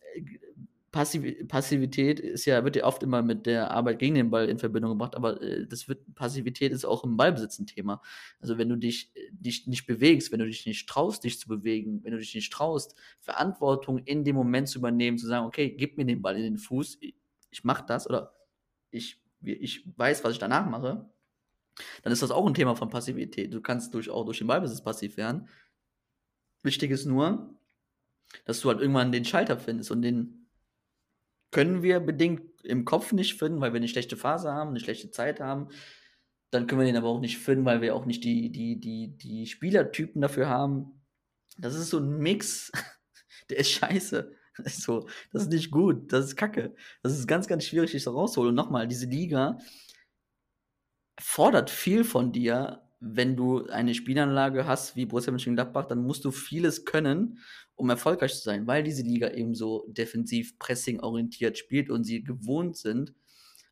Speaker 4: Passiv Passivität ist ja, wird ja oft immer mit der Arbeit gegen den Ball in Verbindung gebracht, aber äh, das wird, Passivität ist auch im Ballbesitz ein Thema. Also wenn du dich, äh, dich nicht bewegst, wenn du dich nicht traust, dich zu bewegen, wenn du dich nicht traust, Verantwortung in dem Moment zu übernehmen, zu sagen, okay, gib mir den Ball in den Fuß, ich, ich mach das oder ich, ich weiß, was ich danach mache, dann ist das auch ein Thema von Passivität. Du kannst durch, auch durch den Ballbesitz passiv werden. Wichtig ist nur, dass du halt irgendwann den Schalter findest und den können wir bedingt im Kopf nicht finden, weil wir eine schlechte Phase haben, eine schlechte Zeit haben. Dann können wir den aber auch nicht finden, weil wir auch nicht die, die, die, die Spielertypen dafür haben. Das ist so ein Mix, (laughs) der ist scheiße. Das (laughs) ist, so, das ist nicht gut, das ist kacke. Das ist ganz, ganz schwierig, dich da rauszuholen. Und nochmal, diese Liga fordert viel von dir, wenn du eine Spielanlage hast wie Borussia Mönchengladbach, dann musst du vieles können, um erfolgreich zu sein, weil diese Liga eben so defensiv pressing orientiert spielt und sie gewohnt sind,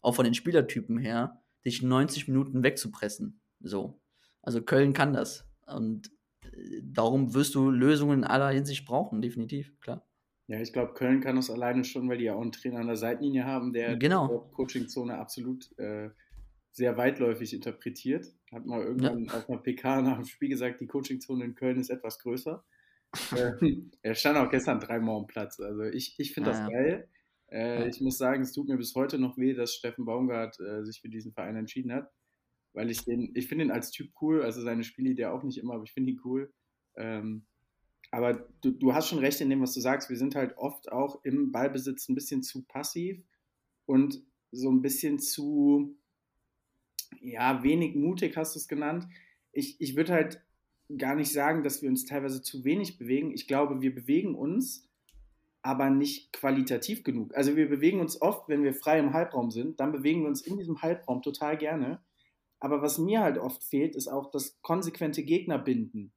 Speaker 4: auch von den Spielertypen her, dich 90 Minuten wegzupressen. So. Also Köln kann das. Und äh, darum wirst du Lösungen in aller Hinsicht brauchen, definitiv, klar.
Speaker 3: Ja, ich glaube, Köln kann das alleine schon, weil die ja auch einen Trainer an der Seitenlinie haben, der
Speaker 4: genau.
Speaker 3: die Coaching-Zone absolut äh, sehr weitläufig interpretiert. Hat mal irgendwann ja. auf einer PK nach dem Spiel gesagt, die Coachingzone in Köln ist etwas größer. Äh, er stand auch gestern dreimal am Platz. Also ich, ich finde ja, das geil. Äh, ja. Ich muss sagen, es tut mir bis heute noch weh, dass Steffen Baumgart äh, sich für diesen Verein entschieden hat. Weil ich den, ich finde ihn als Typ cool, also seine Spielidee auch nicht immer, aber ich finde ihn cool. Ähm, aber du, du hast schon recht in dem, was du sagst. Wir sind halt oft auch im Ballbesitz ein bisschen zu passiv und so ein bisschen zu, ja, wenig mutig hast du es genannt. Ich, ich würde halt gar nicht sagen, dass wir uns teilweise zu wenig bewegen. Ich glaube, wir bewegen uns, aber nicht qualitativ genug. Also wir bewegen uns oft, wenn wir frei im Halbraum sind, dann bewegen wir uns in diesem Halbraum total gerne. Aber was mir halt oft fehlt, ist auch das konsequente Gegnerbinden.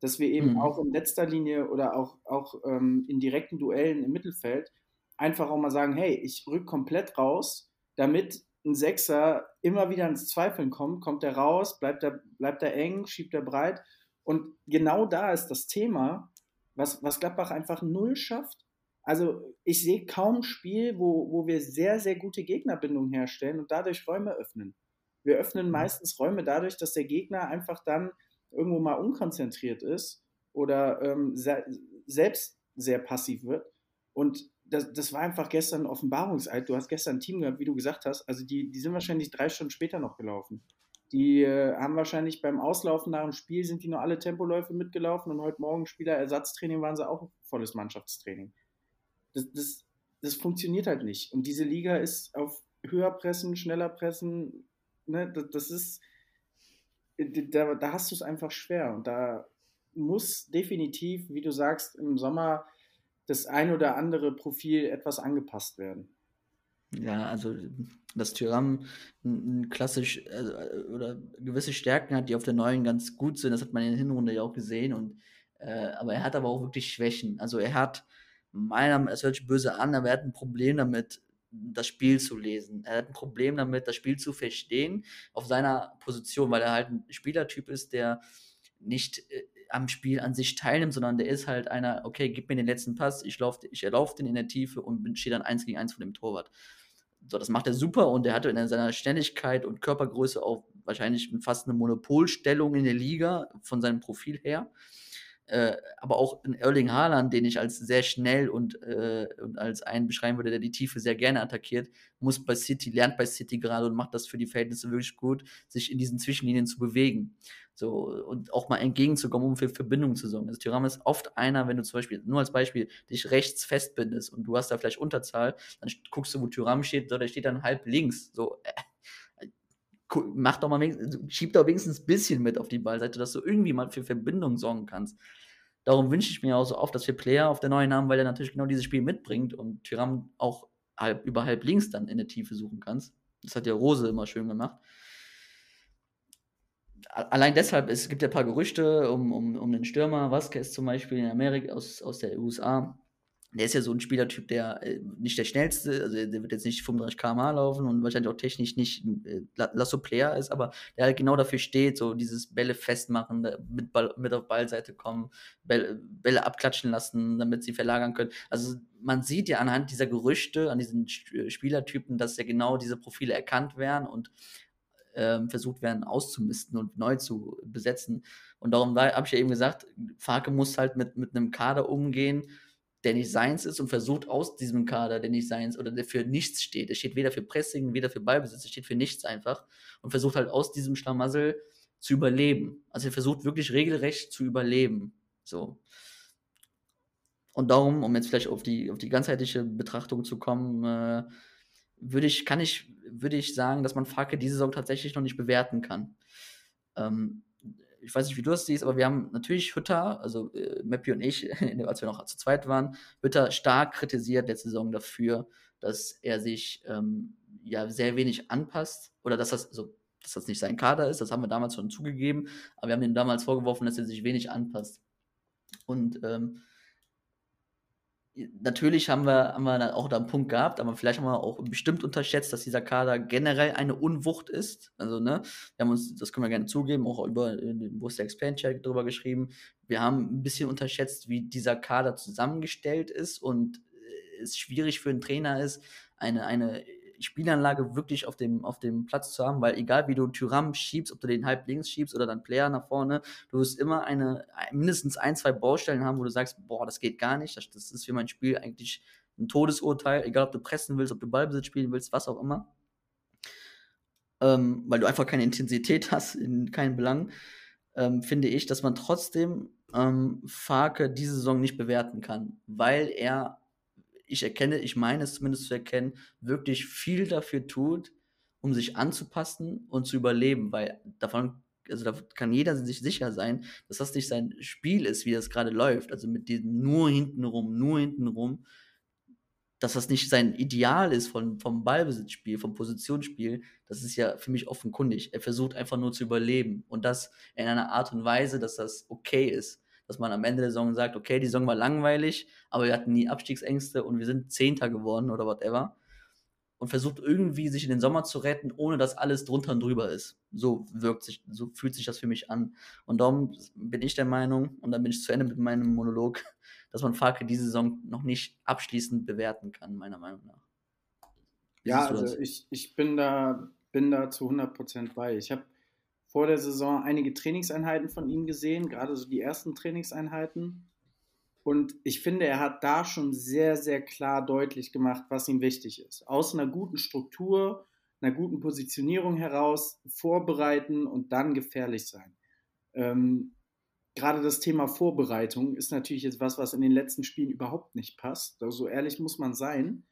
Speaker 3: Dass wir eben mhm. auch in letzter Linie oder auch, auch ähm, in direkten Duellen im Mittelfeld einfach auch mal sagen, hey, ich rück komplett raus, damit ein Sechser immer wieder ins Zweifeln kommt, kommt er raus, bleibt er, bleibt er eng, schiebt er breit. Und genau da ist das Thema, was, was Gladbach einfach null schafft. Also ich sehe kaum ein Spiel, wo, wo wir sehr, sehr gute Gegnerbindung herstellen und dadurch Räume öffnen. Wir öffnen mhm. meistens Räume dadurch, dass der Gegner einfach dann irgendwo mal unkonzentriert ist oder ähm, se selbst sehr passiv wird. Und das, das war einfach gestern ein Offenbarungseid. Du hast gestern ein Team gehabt, wie du gesagt hast. Also die, die sind wahrscheinlich drei Stunden später noch gelaufen. Die äh, haben wahrscheinlich beim Auslaufen nach dem Spiel sind die noch alle Tempoläufe mitgelaufen und heute Morgen Spielerersatztraining waren sie auch volles Mannschaftstraining. Das, das, das funktioniert halt nicht. Und diese Liga ist auf höher pressen, schneller pressen. Ne, das, das ist, da, da hast du es einfach schwer. Und da muss definitiv, wie du sagst, im Sommer das ein oder andere Profil etwas angepasst werden.
Speaker 4: Ja, also dass Tyram klassisch äh, oder gewisse Stärken hat, die auf der neuen ganz gut sind, das hat man in der Hinrunde ja auch gesehen. Und, äh, aber er hat aber auch wirklich Schwächen. Also er hat, meiner es hört sich böse an, aber er hat ein Problem damit, das Spiel zu lesen. Er hat ein Problem damit, das Spiel zu verstehen auf seiner Position, weil er halt ein Spielertyp ist, der nicht äh, am Spiel an sich teilnimmt, sondern der ist halt einer, okay, gib mir den letzten Pass, ich, lauf, ich erlaufe den in der Tiefe und stehe dann eins gegen eins vor dem Torwart. So, das macht er super und er hatte in seiner Schnelligkeit und Körpergröße auch wahrscheinlich fast eine Monopolstellung in der Liga von seinem Profil her. Äh, aber auch in Erling Haaland, den ich als sehr schnell und, äh, und als einen beschreiben würde, der die Tiefe sehr gerne attackiert, muss bei City, lernt bei City gerade und macht das für die Verhältnisse wirklich gut, sich in diesen Zwischenlinien zu bewegen. So, und auch mal entgegenzukommen, um für Verbindung zu sorgen. Also Tyram ist oft einer, wenn du zum Beispiel, nur als Beispiel, dich rechts festbindest und du hast da vielleicht Unterzahl, dann guckst du, wo Tyram steht, der steht dann halb links. So, äh, mach doch mal schieb doch wenigstens ein bisschen mit auf die Ballseite, dass du irgendwie mal für Verbindung sorgen kannst. Darum wünsche ich mir auch so oft, dass wir Player auf der neuen haben, weil er natürlich genau dieses Spiel mitbringt und Tyram auch halb, über halb links dann in der Tiefe suchen kannst. Das hat ja Rose immer schön gemacht. Allein deshalb, es gibt ja ein paar Gerüchte um, um, um den Stürmer, Vasquez zum Beispiel in Amerika, aus, aus der USA der ist ja so ein Spielertyp, der äh, nicht der schnellste, also der wird jetzt nicht 35 km/h laufen und wahrscheinlich auch technisch nicht äh, Lasso Player ist, aber der halt genau dafür steht, so dieses Bälle festmachen, mit, Ball, mit auf Ballseite kommen, Bälle, Bälle abklatschen lassen, damit sie verlagern können. Also man sieht ja anhand dieser Gerüchte, an diesen Spielertypen, dass ja genau diese Profile erkannt werden und ähm, versucht werden auszumisten und neu zu besetzen. Und darum habe ich ja eben gesagt, Farke muss halt mit, mit einem Kader umgehen, der nicht seins ist und versucht aus diesem Kader, der nicht seins oder der für nichts steht. Der steht weder für Pressing, weder für Ballbesitz, der steht für nichts einfach und versucht halt aus diesem Schlamassel zu überleben. Also er versucht wirklich regelrecht zu überleben. So. Und darum, um jetzt vielleicht auf die, auf die ganzheitliche Betrachtung zu kommen, äh, würde ich, kann ich, würde ich sagen, dass man Fake diese Saison tatsächlich noch nicht bewerten kann. Ähm, ich weiß nicht, wie du das siehst, aber wir haben natürlich Hütter, also äh, Mappi und ich, (laughs) als wir noch zu zweit waren, Hütter stark kritisiert letzte Saison dafür, dass er sich ähm, ja sehr wenig anpasst oder dass das, also, dass das nicht sein Kader ist, das haben wir damals schon zugegeben, aber wir haben ihm damals vorgeworfen, dass er sich wenig anpasst. Und ähm, natürlich haben wir, haben wir auch da einen Punkt gehabt, aber vielleicht haben wir auch bestimmt unterschätzt, dass dieser Kader generell eine Unwucht ist. Also, ne, wir haben uns, das können wir gerne zugeben, auch über den Borussia Explain Chat drüber geschrieben. Wir haben ein bisschen unterschätzt, wie dieser Kader zusammengestellt ist und es schwierig für einen Trainer ist, eine, eine Spielanlage wirklich auf dem, auf dem Platz zu haben, weil egal wie du Tyram schiebst, ob du den halb links schiebst oder dann Player nach vorne, du wirst immer eine, mindestens ein, zwei Baustellen haben, wo du sagst, boah, das geht gar nicht, das, das ist für mein Spiel eigentlich ein Todesurteil, egal ob du pressen willst, ob du Ballbesitz spielen willst, was auch immer. Ähm, weil du einfach keine Intensität (laughs) hast in keinen Belang, ähm, finde ich, dass man trotzdem ähm, Farke diese Saison nicht bewerten kann, weil er ich erkenne, ich meine es zumindest zu erkennen, wirklich viel dafür tut, um sich anzupassen und zu überleben, weil davon, also da kann jeder sich sicher sein, dass das nicht sein Spiel ist, wie das gerade läuft. Also mit diesem nur hintenrum, nur hintenrum, dass das nicht sein Ideal ist von, vom Ballbesitzspiel, vom Positionsspiel, das ist ja für mich offenkundig. Er versucht einfach nur zu überleben und das in einer Art und Weise, dass das okay ist dass man am Ende der Saison sagt, okay, die Saison war langweilig, aber wir hatten nie Abstiegsängste und wir sind Zehnter geworden oder whatever. Und versucht irgendwie sich in den Sommer zu retten, ohne dass alles drunter und drüber ist. So wirkt sich, so fühlt sich das für mich an. Und darum bin ich der Meinung, und dann bin ich zu Ende mit meinem Monolog, (laughs) dass man Farke diese Saison noch nicht abschließend bewerten kann, meiner Meinung nach.
Speaker 3: Wie ja, also ich, ich bin da, bin da zu 100% bei. Ich habe vor der Saison einige Trainingseinheiten von ihm gesehen, gerade so die ersten Trainingseinheiten. Und ich finde, er hat da schon sehr, sehr klar deutlich gemacht, was ihm wichtig ist. Aus einer guten Struktur, einer guten Positionierung heraus vorbereiten und dann gefährlich sein. Ähm, gerade das Thema Vorbereitung ist natürlich jetzt was, was in den letzten Spielen überhaupt nicht passt. So ehrlich muss man sein.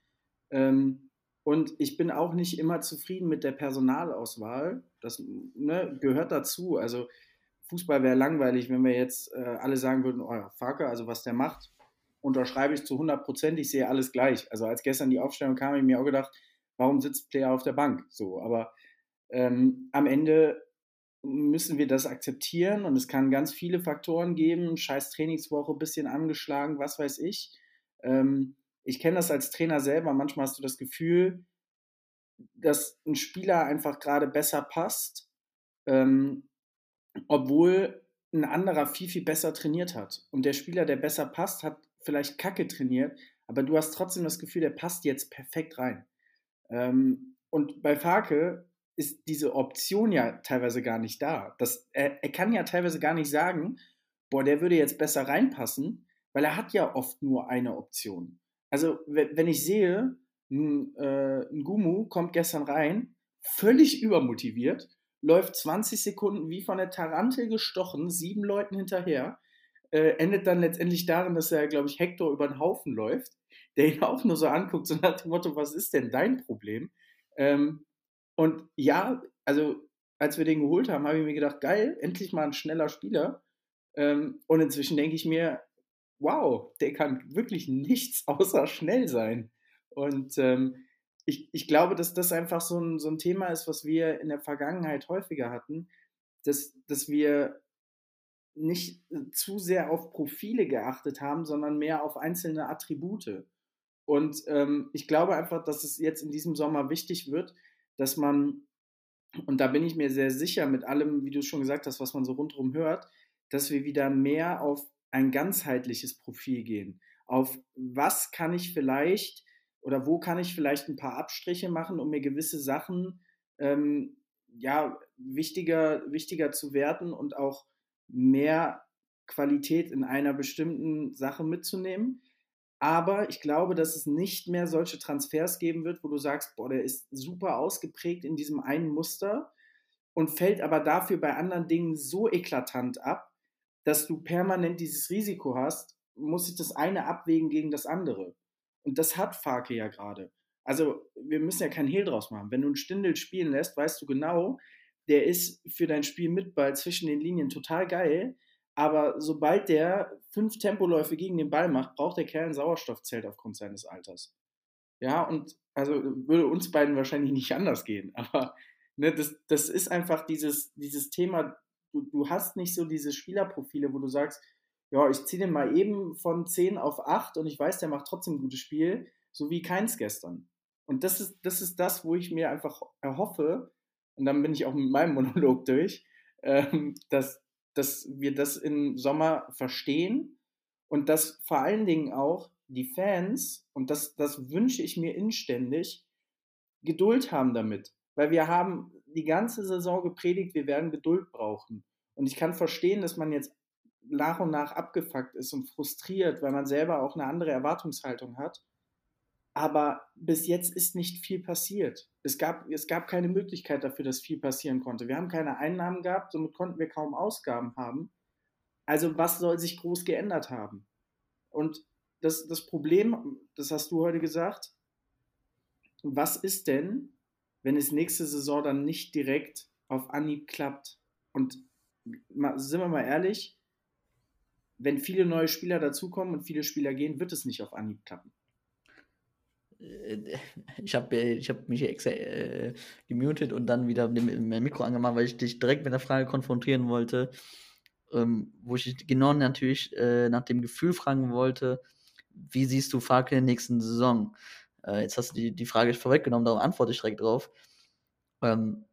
Speaker 3: Ähm, und ich bin auch nicht immer zufrieden mit der Personalauswahl. Das ne, gehört dazu. Also Fußball wäre langweilig, wenn wir jetzt äh, alle sagen würden, oh ja, Farke, also was der macht, unterschreibe ich zu 100 Prozent, ich sehe alles gleich. Also als gestern die Aufstellung kam, habe ich mir auch gedacht, warum sitzt Player auf der Bank? So, aber ähm, am Ende müssen wir das akzeptieren und es kann ganz viele Faktoren geben, scheiß Trainingswoche, bisschen angeschlagen, was weiß ich. Ähm, ich kenne das als Trainer selber, manchmal hast du das Gefühl, dass ein Spieler einfach gerade besser passt, ähm, obwohl ein anderer viel, viel besser trainiert hat. Und der Spieler, der besser passt, hat vielleicht Kacke trainiert, aber du hast trotzdem das Gefühl, der passt jetzt perfekt rein. Ähm, und bei Farke ist diese Option ja teilweise gar nicht da. Das, er, er kann ja teilweise gar nicht sagen, boah, der würde jetzt besser reinpassen, weil er hat ja oft nur eine Option. Also wenn ich sehe, ein, äh, ein Gumu kommt gestern rein, völlig übermotiviert, läuft 20 Sekunden wie von der Tarantel gestochen, sieben Leuten hinterher, äh, endet dann letztendlich darin, dass er, glaube ich, Hector über den Haufen läuft, der ihn auch nur so anguckt, so nach dem Motto, was ist denn dein Problem? Ähm, und ja, also als wir den geholt haben, habe ich mir gedacht, geil, endlich mal ein schneller Spieler. Ähm, und inzwischen denke ich mir, wow, der kann wirklich nichts außer schnell sein. Und ähm, ich, ich glaube, dass das einfach so ein, so ein Thema ist, was wir in der Vergangenheit häufiger hatten, dass, dass wir nicht äh, zu sehr auf Profile geachtet haben, sondern mehr auf einzelne Attribute. Und ähm, ich glaube einfach, dass es jetzt in diesem Sommer wichtig wird, dass man, und da bin ich mir sehr sicher mit allem, wie du schon gesagt hast, was man so rundherum hört, dass wir wieder mehr auf ein ganzheitliches Profil gehen. Auf was kann ich vielleicht oder wo kann ich vielleicht ein paar Abstriche machen, um mir gewisse Sachen ähm, ja, wichtiger, wichtiger zu werten und auch mehr Qualität in einer bestimmten Sache mitzunehmen. Aber ich glaube, dass es nicht mehr solche Transfers geben wird, wo du sagst, boah, der ist super ausgeprägt in diesem einen Muster und fällt aber dafür bei anderen Dingen so eklatant ab, dass du permanent dieses Risiko hast, muss ich das eine abwägen gegen das andere. Und das hat Farke ja gerade. Also, wir müssen ja kein Hehl draus machen. Wenn du einen Stindel spielen lässt, weißt du genau, der ist für dein Spiel mit Ball zwischen den Linien total geil. Aber sobald der fünf Tempoläufe gegen den Ball macht, braucht der Kerl ein Sauerstoffzelt aufgrund seines Alters. Ja, und also würde uns beiden wahrscheinlich nicht anders gehen. (laughs) Aber ne, das, das ist einfach dieses, dieses Thema, du, du hast nicht so diese Spielerprofile, wo du sagst, ja, ich ziehe den mal eben von 10 auf 8 und ich weiß, der macht trotzdem ein gutes Spiel, so wie keins gestern. Und das ist, das ist das, wo ich mir einfach erhoffe, und dann bin ich auch mit meinem (laughs) Monolog durch, ähm, dass, dass wir das im Sommer verstehen und dass vor allen Dingen auch die Fans, und das, das wünsche ich mir inständig, Geduld haben damit. Weil wir haben die ganze Saison gepredigt, wir werden Geduld brauchen. Und ich kann verstehen, dass man jetzt nach und nach abgefuckt ist und frustriert, weil man selber auch eine andere Erwartungshaltung hat. Aber bis jetzt ist nicht viel passiert. Es gab, es gab keine Möglichkeit dafür, dass viel passieren konnte. Wir haben keine Einnahmen gehabt, somit konnten wir kaum Ausgaben haben. Also was soll sich groß geändert haben? Und das, das Problem, das hast du heute gesagt, was ist denn, wenn es nächste Saison dann nicht direkt auf Anhieb klappt? Und sind wir mal ehrlich, wenn viele neue Spieler dazukommen und viele Spieler gehen, wird es nicht auf Anhieb klappen.
Speaker 4: Äh, ich habe äh, ich hab mich extra äh, gemutet und dann wieder mein Mikro angemacht, weil ich dich direkt mit der Frage konfrontieren wollte, ähm, wo ich genau natürlich äh, nach dem Gefühl fragen wollte, wie siehst du Farke in der nächsten Saison? Äh, jetzt hast du die, die Frage vorweggenommen, darum antworte ich direkt drauf. Ähm,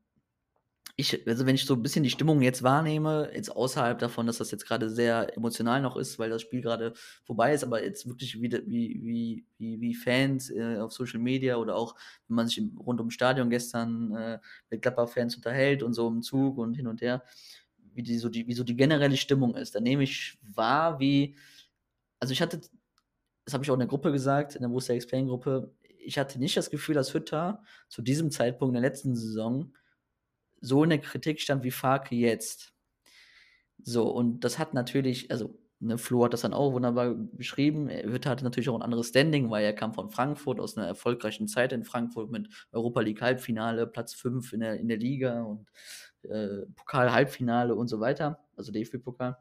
Speaker 4: ich, also wenn ich so ein bisschen die Stimmung jetzt wahrnehme, jetzt außerhalb davon, dass das jetzt gerade sehr emotional noch ist, weil das Spiel gerade vorbei ist, aber jetzt wirklich wie, wie, wie, wie Fans äh, auf Social Media oder auch, wenn man sich rund ums Stadion gestern äh, mit Gladbach-Fans unterhält und so im Zug und hin und her, wie, die, so die, wie so die generelle Stimmung ist. Da nehme ich wahr, wie, also ich hatte, das habe ich auch in der Gruppe gesagt, in der Booster Explain-Gruppe, ich hatte nicht das Gefühl, dass Hütter zu diesem Zeitpunkt in der letzten Saison so eine Kritik stand wie Farke jetzt. So, und das hat natürlich, also ne, Flo hat das dann auch wunderbar beschrieben. Hütter hatte natürlich auch ein anderes Standing, weil er kam von Frankfurt aus einer erfolgreichen Zeit in Frankfurt mit Europa League Halbfinale, Platz 5 in der, in der Liga und äh, Pokal Halbfinale und so weiter, also DFB-Pokal.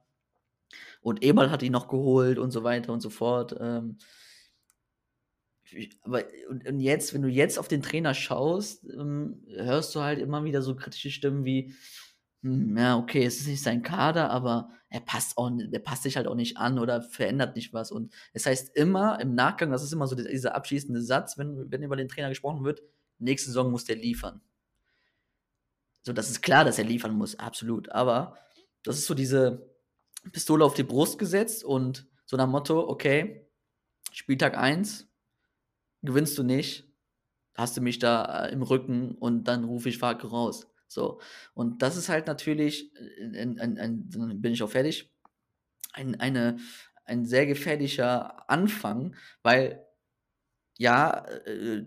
Speaker 4: Und Eberl hat ihn noch geholt und so weiter und so fort. Ähm, aber und, und, jetzt, wenn du jetzt auf den Trainer schaust, ähm, hörst du halt immer wieder so kritische Stimmen wie, hm, ja, okay, es ist nicht sein Kader, aber er passt auch, er passt sich halt auch nicht an oder verändert nicht was. Und es heißt immer im Nachgang, das ist immer so dieser abschließende Satz, wenn, wenn über den Trainer gesprochen wird, nächste Saison muss der liefern. So, das ist klar, dass er liefern muss, absolut. Aber das ist so diese, Pistole auf die Brust gesetzt und so nach Motto, okay, Spieltag 1, gewinnst du nicht, hast du mich da äh, im Rücken und dann rufe ich Farke raus. So. Und das ist halt natürlich, äh, ein, ein, ein, dann bin ich auch fertig, ein, eine, ein sehr gefährlicher Anfang, weil ja, äh,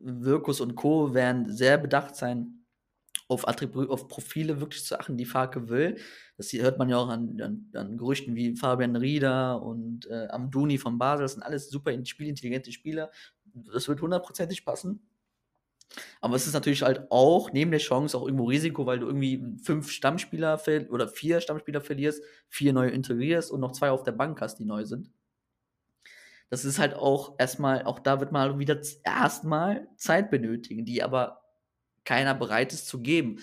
Speaker 4: Wirkus und Co. werden sehr bedacht sein, auf, Attribu auf Profile wirklich zu achten, die Farke will. Das hört man ja auch an, an, an Gerüchten wie Fabian Rieder und äh, Amduni von Basel. Das sind alles super spielintelligente Spieler. Das wird hundertprozentig passen. Aber es ist natürlich halt auch neben der Chance auch irgendwo Risiko, weil du irgendwie fünf Stammspieler oder vier Stammspieler verlierst, vier neue integrierst und noch zwei auf der Bank hast, die neu sind. Das ist halt auch erstmal, auch da wird mal wieder erstmal Zeit benötigen, die aber keiner bereit ist zu geben.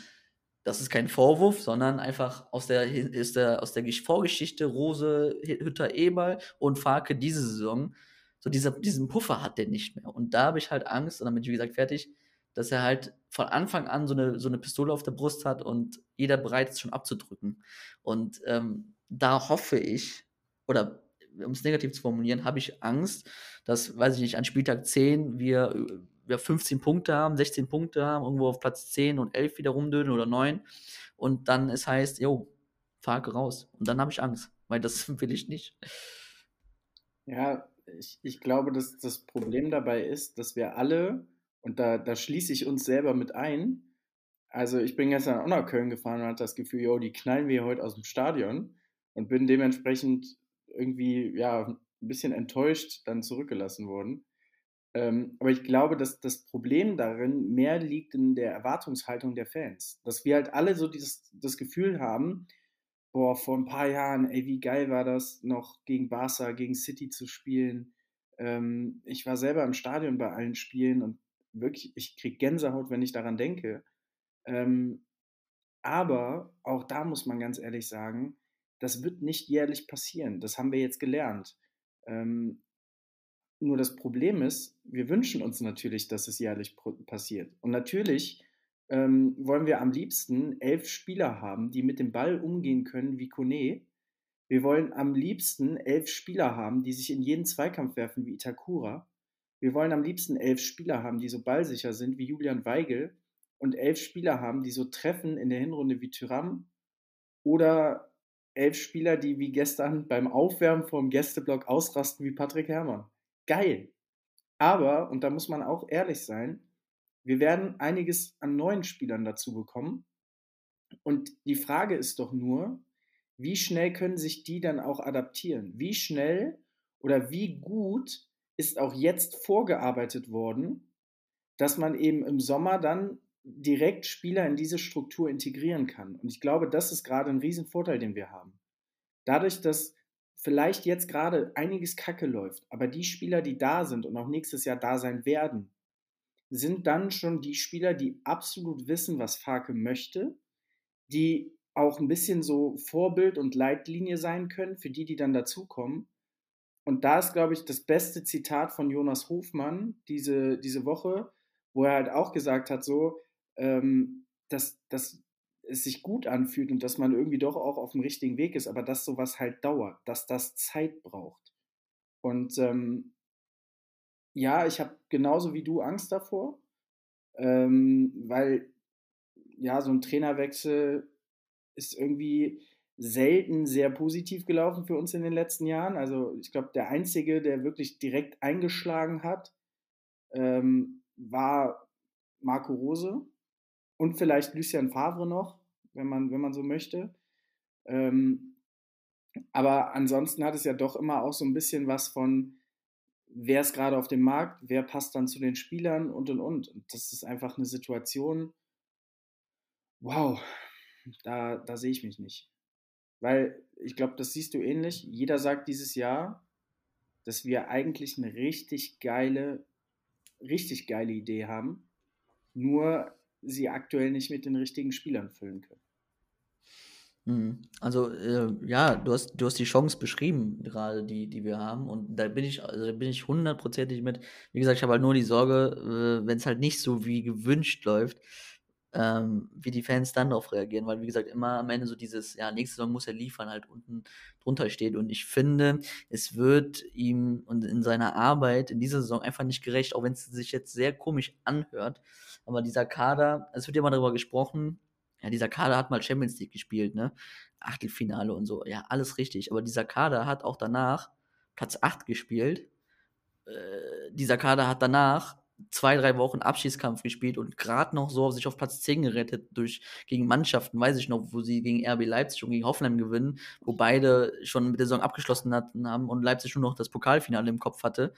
Speaker 4: Das ist kein Vorwurf, sondern einfach aus der, ist der, aus der Vorgeschichte Rose, Hütter, Eberl und Farke diese Saison. So dieser, diesen Puffer hat der nicht mehr. Und da habe ich halt Angst, und ich, wie gesagt, fertig, dass er halt von Anfang an so eine, so eine Pistole auf der Brust hat und jeder bereit ist, schon abzudrücken. Und ähm, da hoffe ich, oder um es negativ zu formulieren, habe ich Angst, dass, weiß ich nicht, an Spieltag 10 wir, wir 15 Punkte haben, 16 Punkte haben, irgendwo auf Platz 10 und 11 wieder rumdödeln oder 9 und dann es heißt, jo, Farke raus. Und dann habe ich Angst, weil das (laughs) will ich nicht.
Speaker 3: Ja, ich, ich glaube, dass das Problem dabei ist, dass wir alle und da, da schließe ich uns selber mit ein. Also ich bin gestern auch nach Köln gefahren und hatte das Gefühl, yo, die knallen wir heute aus dem Stadion und bin dementsprechend irgendwie, ja, ein bisschen enttäuscht dann zurückgelassen worden. Ähm, aber ich glaube, dass das Problem darin mehr liegt in der Erwartungshaltung der Fans. Dass wir halt alle so dieses, das Gefühl haben, boah, vor ein paar Jahren, ey, wie geil war das, noch gegen Barca, gegen City zu spielen. Ähm, ich war selber im Stadion bei allen Spielen und wirklich, ich kriege Gänsehaut, wenn ich daran denke. Ähm, aber auch da muss man ganz ehrlich sagen, das wird nicht jährlich passieren. Das haben wir jetzt gelernt. Ähm, nur das Problem ist, wir wünschen uns natürlich, dass es jährlich passiert. Und natürlich ähm, wollen wir am liebsten elf Spieler haben, die mit dem Ball umgehen können wie Kone. Wir wollen am liebsten elf Spieler haben, die sich in jeden Zweikampf werfen wie Itakura. Wir wollen am liebsten elf Spieler haben, die so ballsicher sind wie Julian Weigel und elf Spieler haben, die so treffen in der Hinrunde wie Tyram oder elf Spieler, die wie gestern beim Aufwärmen vom Gästeblock ausrasten wie Patrick Herrmann. Geil. Aber, und da muss man auch ehrlich sein, wir werden einiges an neuen Spielern dazu bekommen. Und die Frage ist doch nur, wie schnell können sich die dann auch adaptieren? Wie schnell oder wie gut ist auch jetzt vorgearbeitet worden, dass man eben im Sommer dann direkt Spieler in diese Struktur integrieren kann. Und ich glaube, das ist gerade ein Riesenvorteil, den wir haben. Dadurch, dass vielleicht jetzt gerade einiges Kacke läuft, aber die Spieler, die da sind und auch nächstes Jahr da sein werden, sind dann schon die Spieler, die absolut wissen, was Farke möchte, die auch ein bisschen so Vorbild und Leitlinie sein können für die, die dann dazukommen. Und da ist, glaube ich, das beste Zitat von Jonas Hofmann diese, diese Woche, wo er halt auch gesagt hat, so, ähm, dass, dass es sich gut anfühlt und dass man irgendwie doch auch auf dem richtigen Weg ist, aber dass sowas halt dauert, dass das Zeit braucht. Und ähm, ja, ich habe genauso wie du Angst davor, ähm, weil ja, so ein Trainerwechsel ist irgendwie, selten sehr positiv gelaufen für uns in den letzten Jahren. Also ich glaube, der einzige, der wirklich direkt eingeschlagen hat, ähm, war Marco Rose und vielleicht Lucien Favre noch, wenn man, wenn man so möchte. Ähm, aber ansonsten hat es ja doch immer auch so ein bisschen was von, wer ist gerade auf dem Markt, wer passt dann zu den Spielern und und und. Und das ist einfach eine Situation, wow, da, da sehe ich mich nicht. Weil ich glaube, das siehst du ähnlich. Jeder sagt dieses Jahr, dass wir eigentlich eine richtig geile, richtig geile Idee haben, nur sie aktuell nicht mit den richtigen Spielern füllen können.
Speaker 4: Mhm. Also äh, ja, du hast, du hast die Chance beschrieben, gerade die, die wir haben. Und da bin ich, also da bin ich hundertprozentig mit. Wie gesagt, ich habe halt nur die Sorge, äh, wenn es halt nicht so wie gewünscht läuft, ähm, wie die Fans dann darauf reagieren, weil wie gesagt, immer am Ende so dieses, ja, nächste Saison muss er liefern, halt unten drunter steht. Und ich finde, es wird ihm und in seiner Arbeit in dieser Saison einfach nicht gerecht, auch wenn es sich jetzt sehr komisch anhört. Aber dieser Kader, es wird ja mal darüber gesprochen, ja, dieser Kader hat mal Champions League gespielt, ne? Achtelfinale und so, ja, alles richtig. Aber dieser Kader hat auch danach Platz 8 gespielt. Äh, dieser Kader hat danach zwei, drei Wochen Abschiedskampf gespielt und gerade noch so sich auf Platz 10 gerettet durch gegen Mannschaften, weiß ich noch, wo sie gegen RB Leipzig und gegen Hoffenheim gewinnen, wo beide schon mit der Saison abgeschlossen hatten haben und Leipzig nur noch das Pokalfinale im Kopf hatte.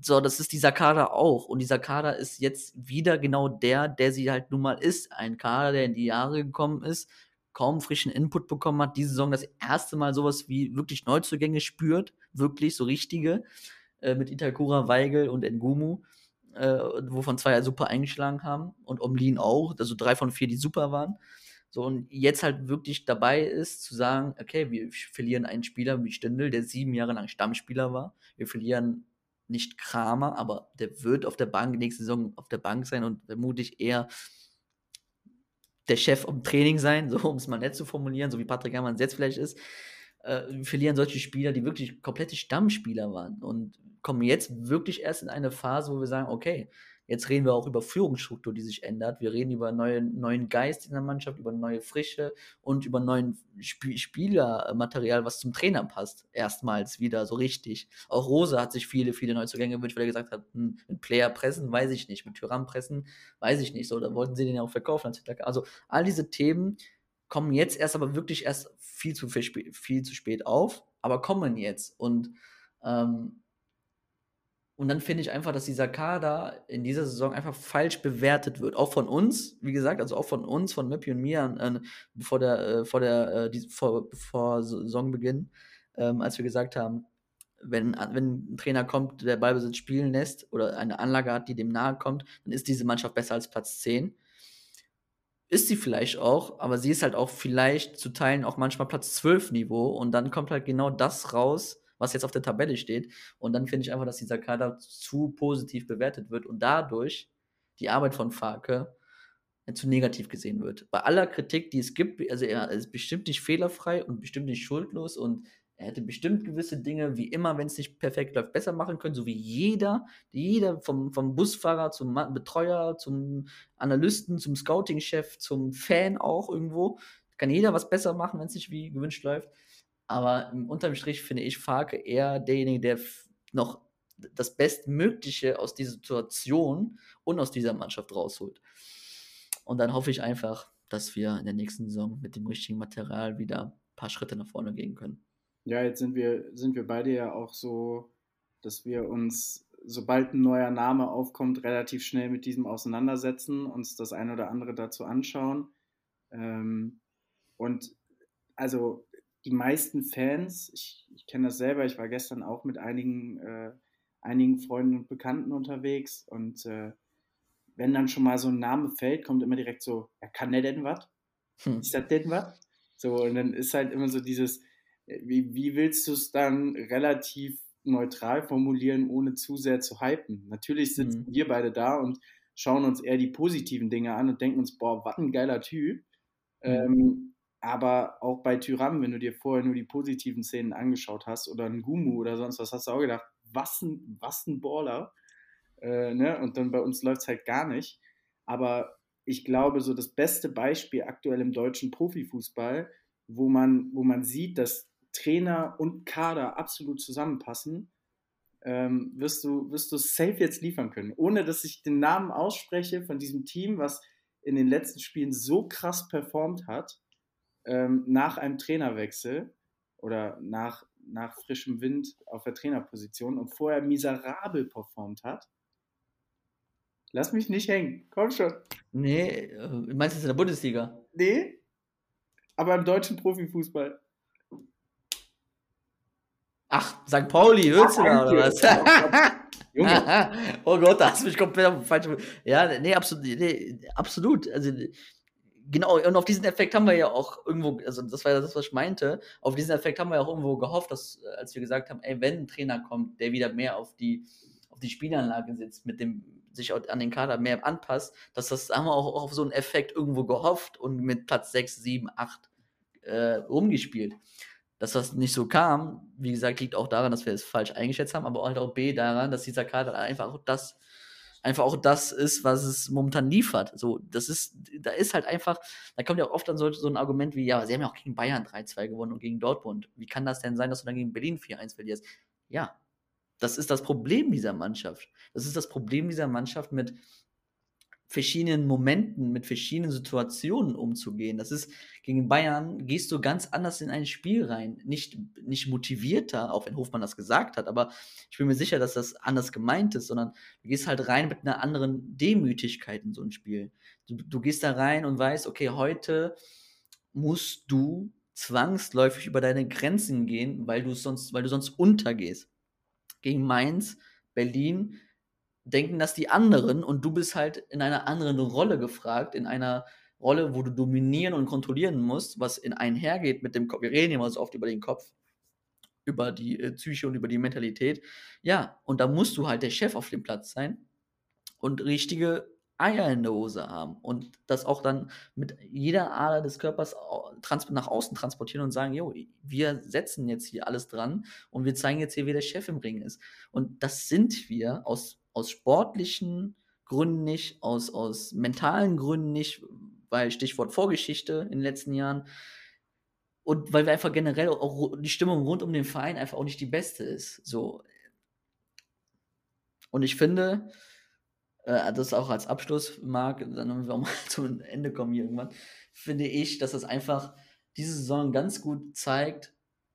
Speaker 4: So, das ist dieser Kader auch. Und dieser Kader ist jetzt wieder genau der, der sie halt nun mal ist. Ein Kader, der in die Jahre gekommen ist, kaum frischen Input bekommen hat, diese Saison das erste Mal sowas wie wirklich Neuzugänge spürt, wirklich so richtige äh, mit Itakura, Weigel und Ngumu, äh, wovon zwei ja super eingeschlagen haben und Omlin auch, also drei von vier, die super waren. So, und jetzt halt wirklich dabei ist, zu sagen, okay, wir verlieren einen Spieler wie Stindl, der sieben Jahre lang Stammspieler war. Wir verlieren nicht Kramer, aber der wird auf der Bank nächste Saison auf der Bank sein und vermutlich eher der Chef im Training sein, (laughs) so um es mal nett zu formulieren, so wie Patrick Herrmann jetzt vielleicht ist. Äh, wir verlieren solche Spieler, die wirklich komplette Stammspieler waren. Und kommen jetzt wirklich erst in eine Phase, wo wir sagen, okay, jetzt reden wir auch über Führungsstruktur, die sich ändert. Wir reden über neue, neuen Geist in der Mannschaft, über neue Frische und über neuen Sp Spielermaterial, was zum Trainer passt. Erstmals wieder so richtig. Auch Rose hat sich viele, viele Neuzugänge gewünscht, weil er gesagt hat, hm, mit Player pressen, weiß ich nicht, mit Tyrann pressen, weiß ich nicht. So, da wollten sie den ja auch verkaufen. Also all diese Themen kommen jetzt erst aber wirklich erst viel zu, viel zu spät auf, aber kommen jetzt. Und ähm, und dann finde ich einfach, dass dieser Kader in dieser Saison einfach falsch bewertet wird. Auch von uns, wie gesagt, also auch von uns, von Möppi und mir, äh, vor der, äh, vor der, äh, die, vor, vor Saisonbeginn, ähm, als wir gesagt haben, wenn, wenn ein Trainer kommt, der Ballbesitz spielen lässt oder eine Anlage hat, die dem nahe kommt, dann ist diese Mannschaft besser als Platz 10. Ist sie vielleicht auch, aber sie ist halt auch vielleicht zu Teilen auch manchmal Platz 12 Niveau und dann kommt halt genau das raus, was jetzt auf der Tabelle steht. Und dann finde ich einfach, dass dieser Kader zu positiv bewertet wird und dadurch die Arbeit von Farke zu negativ gesehen wird. Bei aller Kritik, die es gibt, also er ist bestimmt nicht fehlerfrei und bestimmt nicht schuldlos und er hätte bestimmt gewisse Dinge, wie immer, wenn es nicht perfekt läuft, besser machen können, so wie jeder, jeder vom, vom Busfahrer zum Betreuer, zum Analysten, zum Scouting-Chef, zum Fan auch irgendwo. Kann jeder was besser machen, wenn es nicht wie gewünscht läuft. Aber unterm Strich finde ich Farke eher derjenige, der noch das Bestmögliche aus dieser Situation und aus dieser Mannschaft rausholt. Und dann hoffe ich einfach, dass wir in der nächsten Saison mit dem richtigen Material wieder ein paar Schritte nach vorne gehen können.
Speaker 3: Ja, jetzt sind wir, sind wir beide ja auch so, dass wir uns, sobald ein neuer Name aufkommt, relativ schnell mit diesem auseinandersetzen, uns das eine oder andere dazu anschauen. Ähm, und also die meisten Fans, ich, ich kenne das selber, ich war gestern auch mit einigen, äh, einigen Freunden und Bekannten unterwegs und äh, wenn dann schon mal so ein Name fällt, kommt immer direkt so, ja, kann der denn was? Hm. Ist das denn was? So, und dann ist halt immer so dieses, äh, wie, wie willst du es dann relativ neutral formulieren, ohne zu sehr zu hypen? Natürlich sitzen hm. wir beide da und schauen uns eher die positiven Dinge an und denken uns, boah, was ein geiler Typ. Hm. Ähm, aber auch bei Tyram, wenn du dir vorher nur die positiven Szenen angeschaut hast oder ein Gumu oder sonst was, hast du auch gedacht, was ein, was ein Baller. Äh, ne? Und dann bei uns läuft es halt gar nicht. Aber ich glaube, so das beste Beispiel aktuell im deutschen Profifußball, wo man, wo man sieht, dass Trainer und Kader absolut zusammenpassen, ähm, wirst du, wirst du safe jetzt liefern können. Ohne dass ich den Namen ausspreche von diesem Team, was in den letzten Spielen so krass performt hat ähm, nach einem Trainerwechsel oder nach, nach frischem Wind auf der Trainerposition und vorher miserabel performt hat. Lass mich nicht hängen. Komm schon.
Speaker 4: Nee, äh, meinst du es in der Bundesliga?
Speaker 3: Nee, aber im deutschen Profifußball.
Speaker 4: Ach, St. Pauli, da oder was? (laughs) Junge. oh Gott, da hast du mich komplett falsch. Ja, nee, absolut. Nee, absolut. Also, genau, und auf diesen Effekt haben wir ja auch irgendwo, also das war ja das, was ich meinte, auf diesen Effekt haben wir ja auch irgendwo gehofft, dass, als wir gesagt haben, ey, wenn ein Trainer kommt, der wieder mehr auf die, auf die Spielanlage sitzt, mit dem sich an den Kader mehr anpasst, dass das haben wir auch auf so einen Effekt irgendwo gehofft und mit Platz 6, 7, 8 äh, rumgespielt. Dass das nicht so kam, wie gesagt, liegt auch daran, dass wir es falsch eingeschätzt haben, aber halt auch B daran, dass dieser Kader einfach auch das einfach auch das ist, was es momentan liefert. So, das ist, da ist halt einfach, da kommt ja auch oft dann so, so ein Argument wie, ja, sie haben ja auch gegen Bayern 3-2 gewonnen und gegen Dortmund. Wie kann das denn sein, dass du dann gegen Berlin 4-1 verlierst? Ja, das ist das Problem dieser Mannschaft. Das ist das Problem dieser Mannschaft mit verschiedenen Momenten, mit verschiedenen Situationen umzugehen. Das ist, gegen Bayern gehst du ganz anders in ein Spiel rein. Nicht, nicht motivierter, auch wenn Hofmann das gesagt hat, aber ich bin mir sicher, dass das anders gemeint ist, sondern du gehst halt rein mit einer anderen Demütigkeit in so ein Spiel. Du, du gehst da rein und weißt, okay, heute musst du zwangsläufig über deine Grenzen gehen, weil du sonst, weil du sonst untergehst. Gegen Mainz, Berlin, denken das die anderen und du bist halt in einer anderen Rolle gefragt, in einer Rolle, wo du dominieren und kontrollieren musst, was in einhergeht mit dem Kopf. Wir reden immer so oft über den Kopf, über die äh, Psyche und über die Mentalität. Ja, und da musst du halt der Chef auf dem Platz sein und richtige Eier in der Hose haben und das auch dann mit jeder Ader des Körpers nach außen transportieren und sagen, jo, wir setzen jetzt hier alles dran und wir zeigen jetzt hier, wer der Chef im Ring ist. Und das sind wir aus aus sportlichen Gründen nicht, aus, aus mentalen Gründen nicht, weil Stichwort Vorgeschichte in den letzten Jahren und weil wir einfach generell auch die Stimmung rund um den Verein einfach auch nicht die beste ist. So. Und ich finde, äh, das auch als Abschluss, Marc, dann werden wir auch mal (laughs) zum Ende kommen hier irgendwann, finde ich, dass das einfach diese Saison ganz gut zeigt,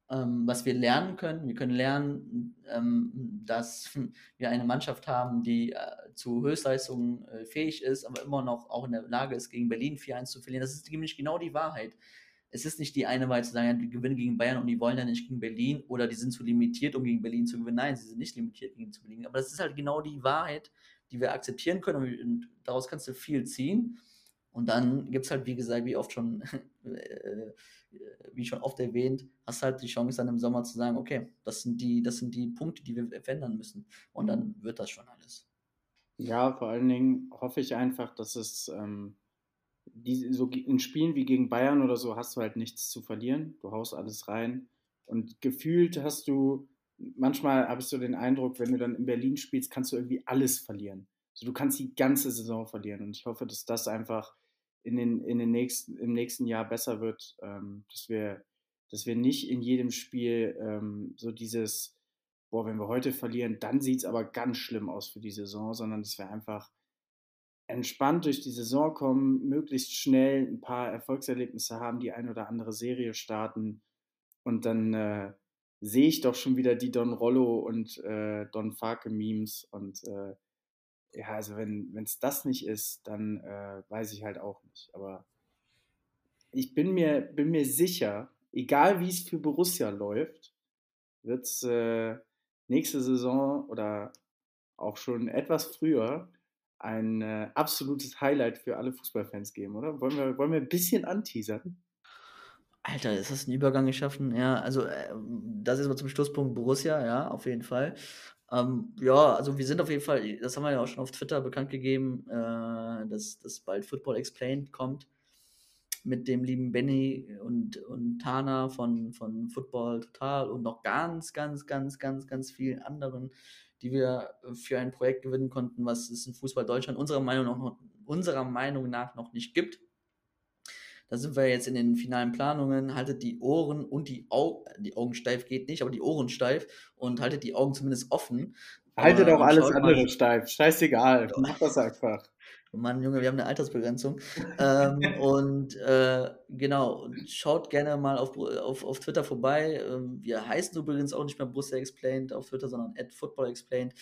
Speaker 4: ähm, was wir lernen können. Wir können lernen, ähm, dass (laughs) wir eine Mannschaft haben, die äh, zu Höchstleistungen äh, fähig ist, aber immer noch auch in der Lage ist, gegen Berlin 4-1 zu verlieren. Das ist nämlich genau die Wahrheit. Es ist nicht die eine Wahrheit zu sagen, ja, die gewinnen gegen Bayern und die wollen ja nicht gegen Berlin oder die sind zu limitiert, um gegen Berlin zu gewinnen. Nein, sie sind nicht limitiert gegen zu Berlin. Aber das ist halt genau die Wahrheit, die wir akzeptieren können und daraus kannst du viel ziehen. Und dann gibt es halt, wie gesagt, wie oft schon (laughs) äh, wie schon oft erwähnt, hast halt die Chance dann im Sommer zu sagen, okay, das sind die, das sind die Punkte, die wir verändern müssen. Und dann wird das schon alles.
Speaker 3: Ja, vor allen Dingen hoffe ich einfach, dass es ähm, die, so in Spielen wie gegen Bayern oder so hast du halt nichts zu verlieren. Du haust alles rein. Und gefühlt hast du, manchmal habe ich so den Eindruck, wenn du dann in Berlin spielst, kannst du irgendwie alles verlieren. Also du kannst die ganze Saison verlieren. Und ich hoffe, dass das einfach in den, in den nächsten, im nächsten Jahr besser wird, ähm, dass, wir, dass wir nicht in jedem Spiel ähm, so dieses, boah, wenn wir heute verlieren, dann sieht es aber ganz schlimm aus für die Saison, sondern dass wir einfach entspannt durch die Saison kommen, möglichst schnell ein paar Erfolgserlebnisse haben, die ein oder andere Serie starten. Und dann äh, sehe ich doch schon wieder die Don Rollo und äh, Don Farke Memes und äh, ja, also wenn es das nicht ist, dann äh, weiß ich halt auch nicht. Aber ich bin mir, bin mir sicher, egal wie es für Borussia läuft, wird es äh, nächste Saison oder auch schon etwas früher ein äh, absolutes Highlight für alle Fußballfans geben, oder? Wollen wir, wollen wir ein bisschen anteasern?
Speaker 4: Alter, ist das ein Übergang geschaffen? Ja, also äh, das ist mal zum Schlusspunkt Borussia, ja, auf jeden Fall. Ähm, ja, also wir sind auf jeden Fall, das haben wir ja auch schon auf Twitter bekannt gegeben, äh, dass, dass bald Football Explained kommt mit dem lieben Benny und, und Tana von, von Football Total und noch ganz, ganz, ganz, ganz, ganz vielen anderen, die wir für ein Projekt gewinnen konnten, was es in Fußball Deutschland unserer Meinung, noch, unserer Meinung nach noch nicht gibt. Da sind wir jetzt in den finalen Planungen. Haltet die Ohren und die Augen, die Augen steif geht nicht, aber die Ohren steif und haltet die Augen zumindest offen.
Speaker 3: Haltet auch alles andere mal. steif. Scheißegal. Mach das einfach.
Speaker 4: Mann, Junge, wir haben eine Altersbegrenzung. ähm, (laughs) und äh, genau, schaut gerne mal auf, auf, auf Twitter vorbei. Ähm, wir heißen übrigens auch nicht mehr Borussia Explained auf Twitter, sondern at Football Explained.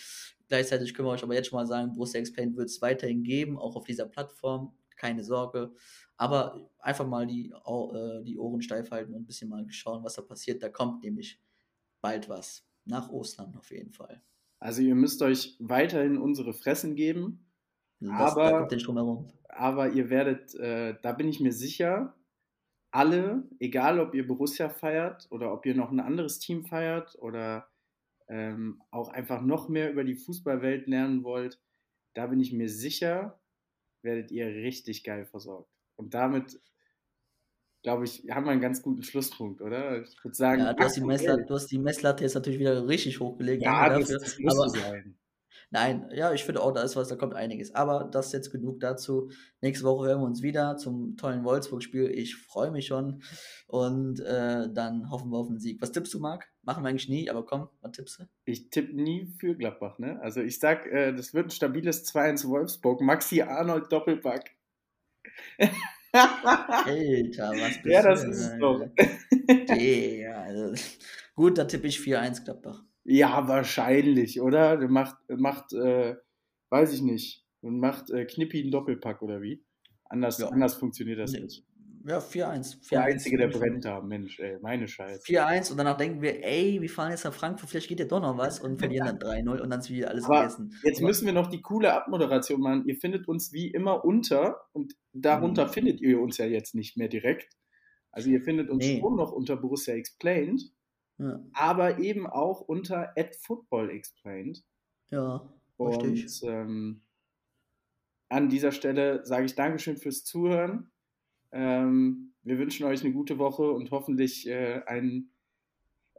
Speaker 4: Gleichzeitig können wir euch aber jetzt schon mal sagen, Borussia Explained wird es weiterhin geben, auch auf dieser Plattform. Keine Sorge. Aber einfach mal die, äh, die Ohren steif halten und ein bisschen mal schauen, was da passiert. Da kommt nämlich bald was. Nach Ostern auf jeden Fall.
Speaker 3: Also ihr müsst euch weiterhin unsere Fressen geben. Das, aber, aber ihr werdet, äh, da bin ich mir sicher, alle, egal ob ihr Borussia feiert oder ob ihr noch ein anderes Team feiert oder ähm, auch einfach noch mehr über die Fußballwelt lernen wollt, da bin ich mir sicher, werdet ihr richtig geil versorgt. Und damit, glaube ich, haben wir einen ganz guten Schlusspunkt, oder? Ich würde sagen,
Speaker 4: Ja, du hast, die Messlatte, du hast die Messlatte jetzt natürlich wieder richtig hochgelegt.
Speaker 3: ja, das, das muss
Speaker 4: Aber
Speaker 3: sein.
Speaker 4: nein, ja, ich finde auch, da ist was, da kommt einiges. Aber das ist jetzt genug dazu. Nächste Woche hören wir uns wieder zum tollen Wolfsburg-Spiel. Ich freue mich schon. Und äh, dann hoffen wir auf einen Sieg. Was tippst du, Marc? Machen wir eigentlich nie, aber komm, was tippst du?
Speaker 3: Ich tippe nie für Gladbach, ne? Also ich sag, äh, das wird ein stabiles 2-1 Wolfsburg. Maxi Arnold Doppelpack.
Speaker 4: Alter, was bist
Speaker 3: ja,
Speaker 4: du
Speaker 3: das ist es doch.
Speaker 4: Digga, also, gut, da tippe ich 4-1 Gladbach.
Speaker 3: Ja, wahrscheinlich, oder? Der macht, macht äh, weiß ich nicht, und macht äh, Knippi einen Doppelpack oder wie? Anders,
Speaker 4: Ja.
Speaker 3: anders funktioniert das
Speaker 4: Nee,
Speaker 3: nicht.
Speaker 4: Ja, 4-1.
Speaker 3: Der
Speaker 4: 4-1
Speaker 3: Einzige, der brennt da, Mensch, ey, meine Scheiße.
Speaker 4: 4-1 und danach denken wir, ey, wir fahren jetzt nach Frankfurt, vielleicht geht ja doch noch was und verlieren dann 3-0 und dann ist wieder alles
Speaker 3: Aber
Speaker 4: vergessen.
Speaker 3: Jetzt
Speaker 4: Aber-
Speaker 3: müssen wir noch die coole Abmoderation machen. Ihr findet uns wie immer unter und darunter
Speaker 4: Mhm.
Speaker 3: findet ihr uns ja jetzt nicht mehr direkt. Also ihr findet uns
Speaker 4: Nee.
Speaker 3: schon noch unter Borussia Explained,
Speaker 4: Ja,
Speaker 3: aber eben auch unter @footballexplained.
Speaker 4: ja
Speaker 3: Und
Speaker 4: richtig.
Speaker 3: ähm, an dieser Stelle sage ich Dankeschön fürs Zuhören. Ähm, wir wünschen euch eine gute Woche und hoffentlich äh, einen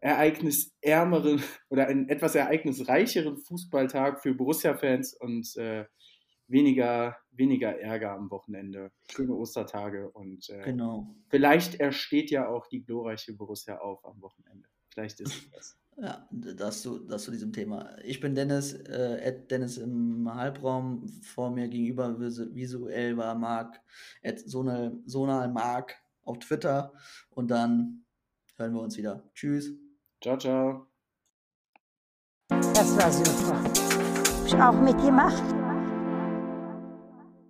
Speaker 3: ereignisärmeren (laughs) oder einen etwas ereignisreicheren Fußballtag für Borussia-Fans und äh, weniger, weniger Ärger am Wochenende. Schöne Ostertage und äh,
Speaker 4: Genau.
Speaker 3: vielleicht ersteht ja auch die glorreiche Borussia auf am Wochenende. Vielleicht ist es das.
Speaker 4: Ja, das zu, das zu diesem Thema. Ich bin Dennis, äh, Ed Dennis im Halbraum. Vor mir gegenüber visu- visuell war Marc, Sonal, Sonal Marc auf Twitter. Und dann hören wir uns wieder. Tschüss.
Speaker 3: Ciao, ciao.
Speaker 1: Das war super. Hab ich auch mitgemacht.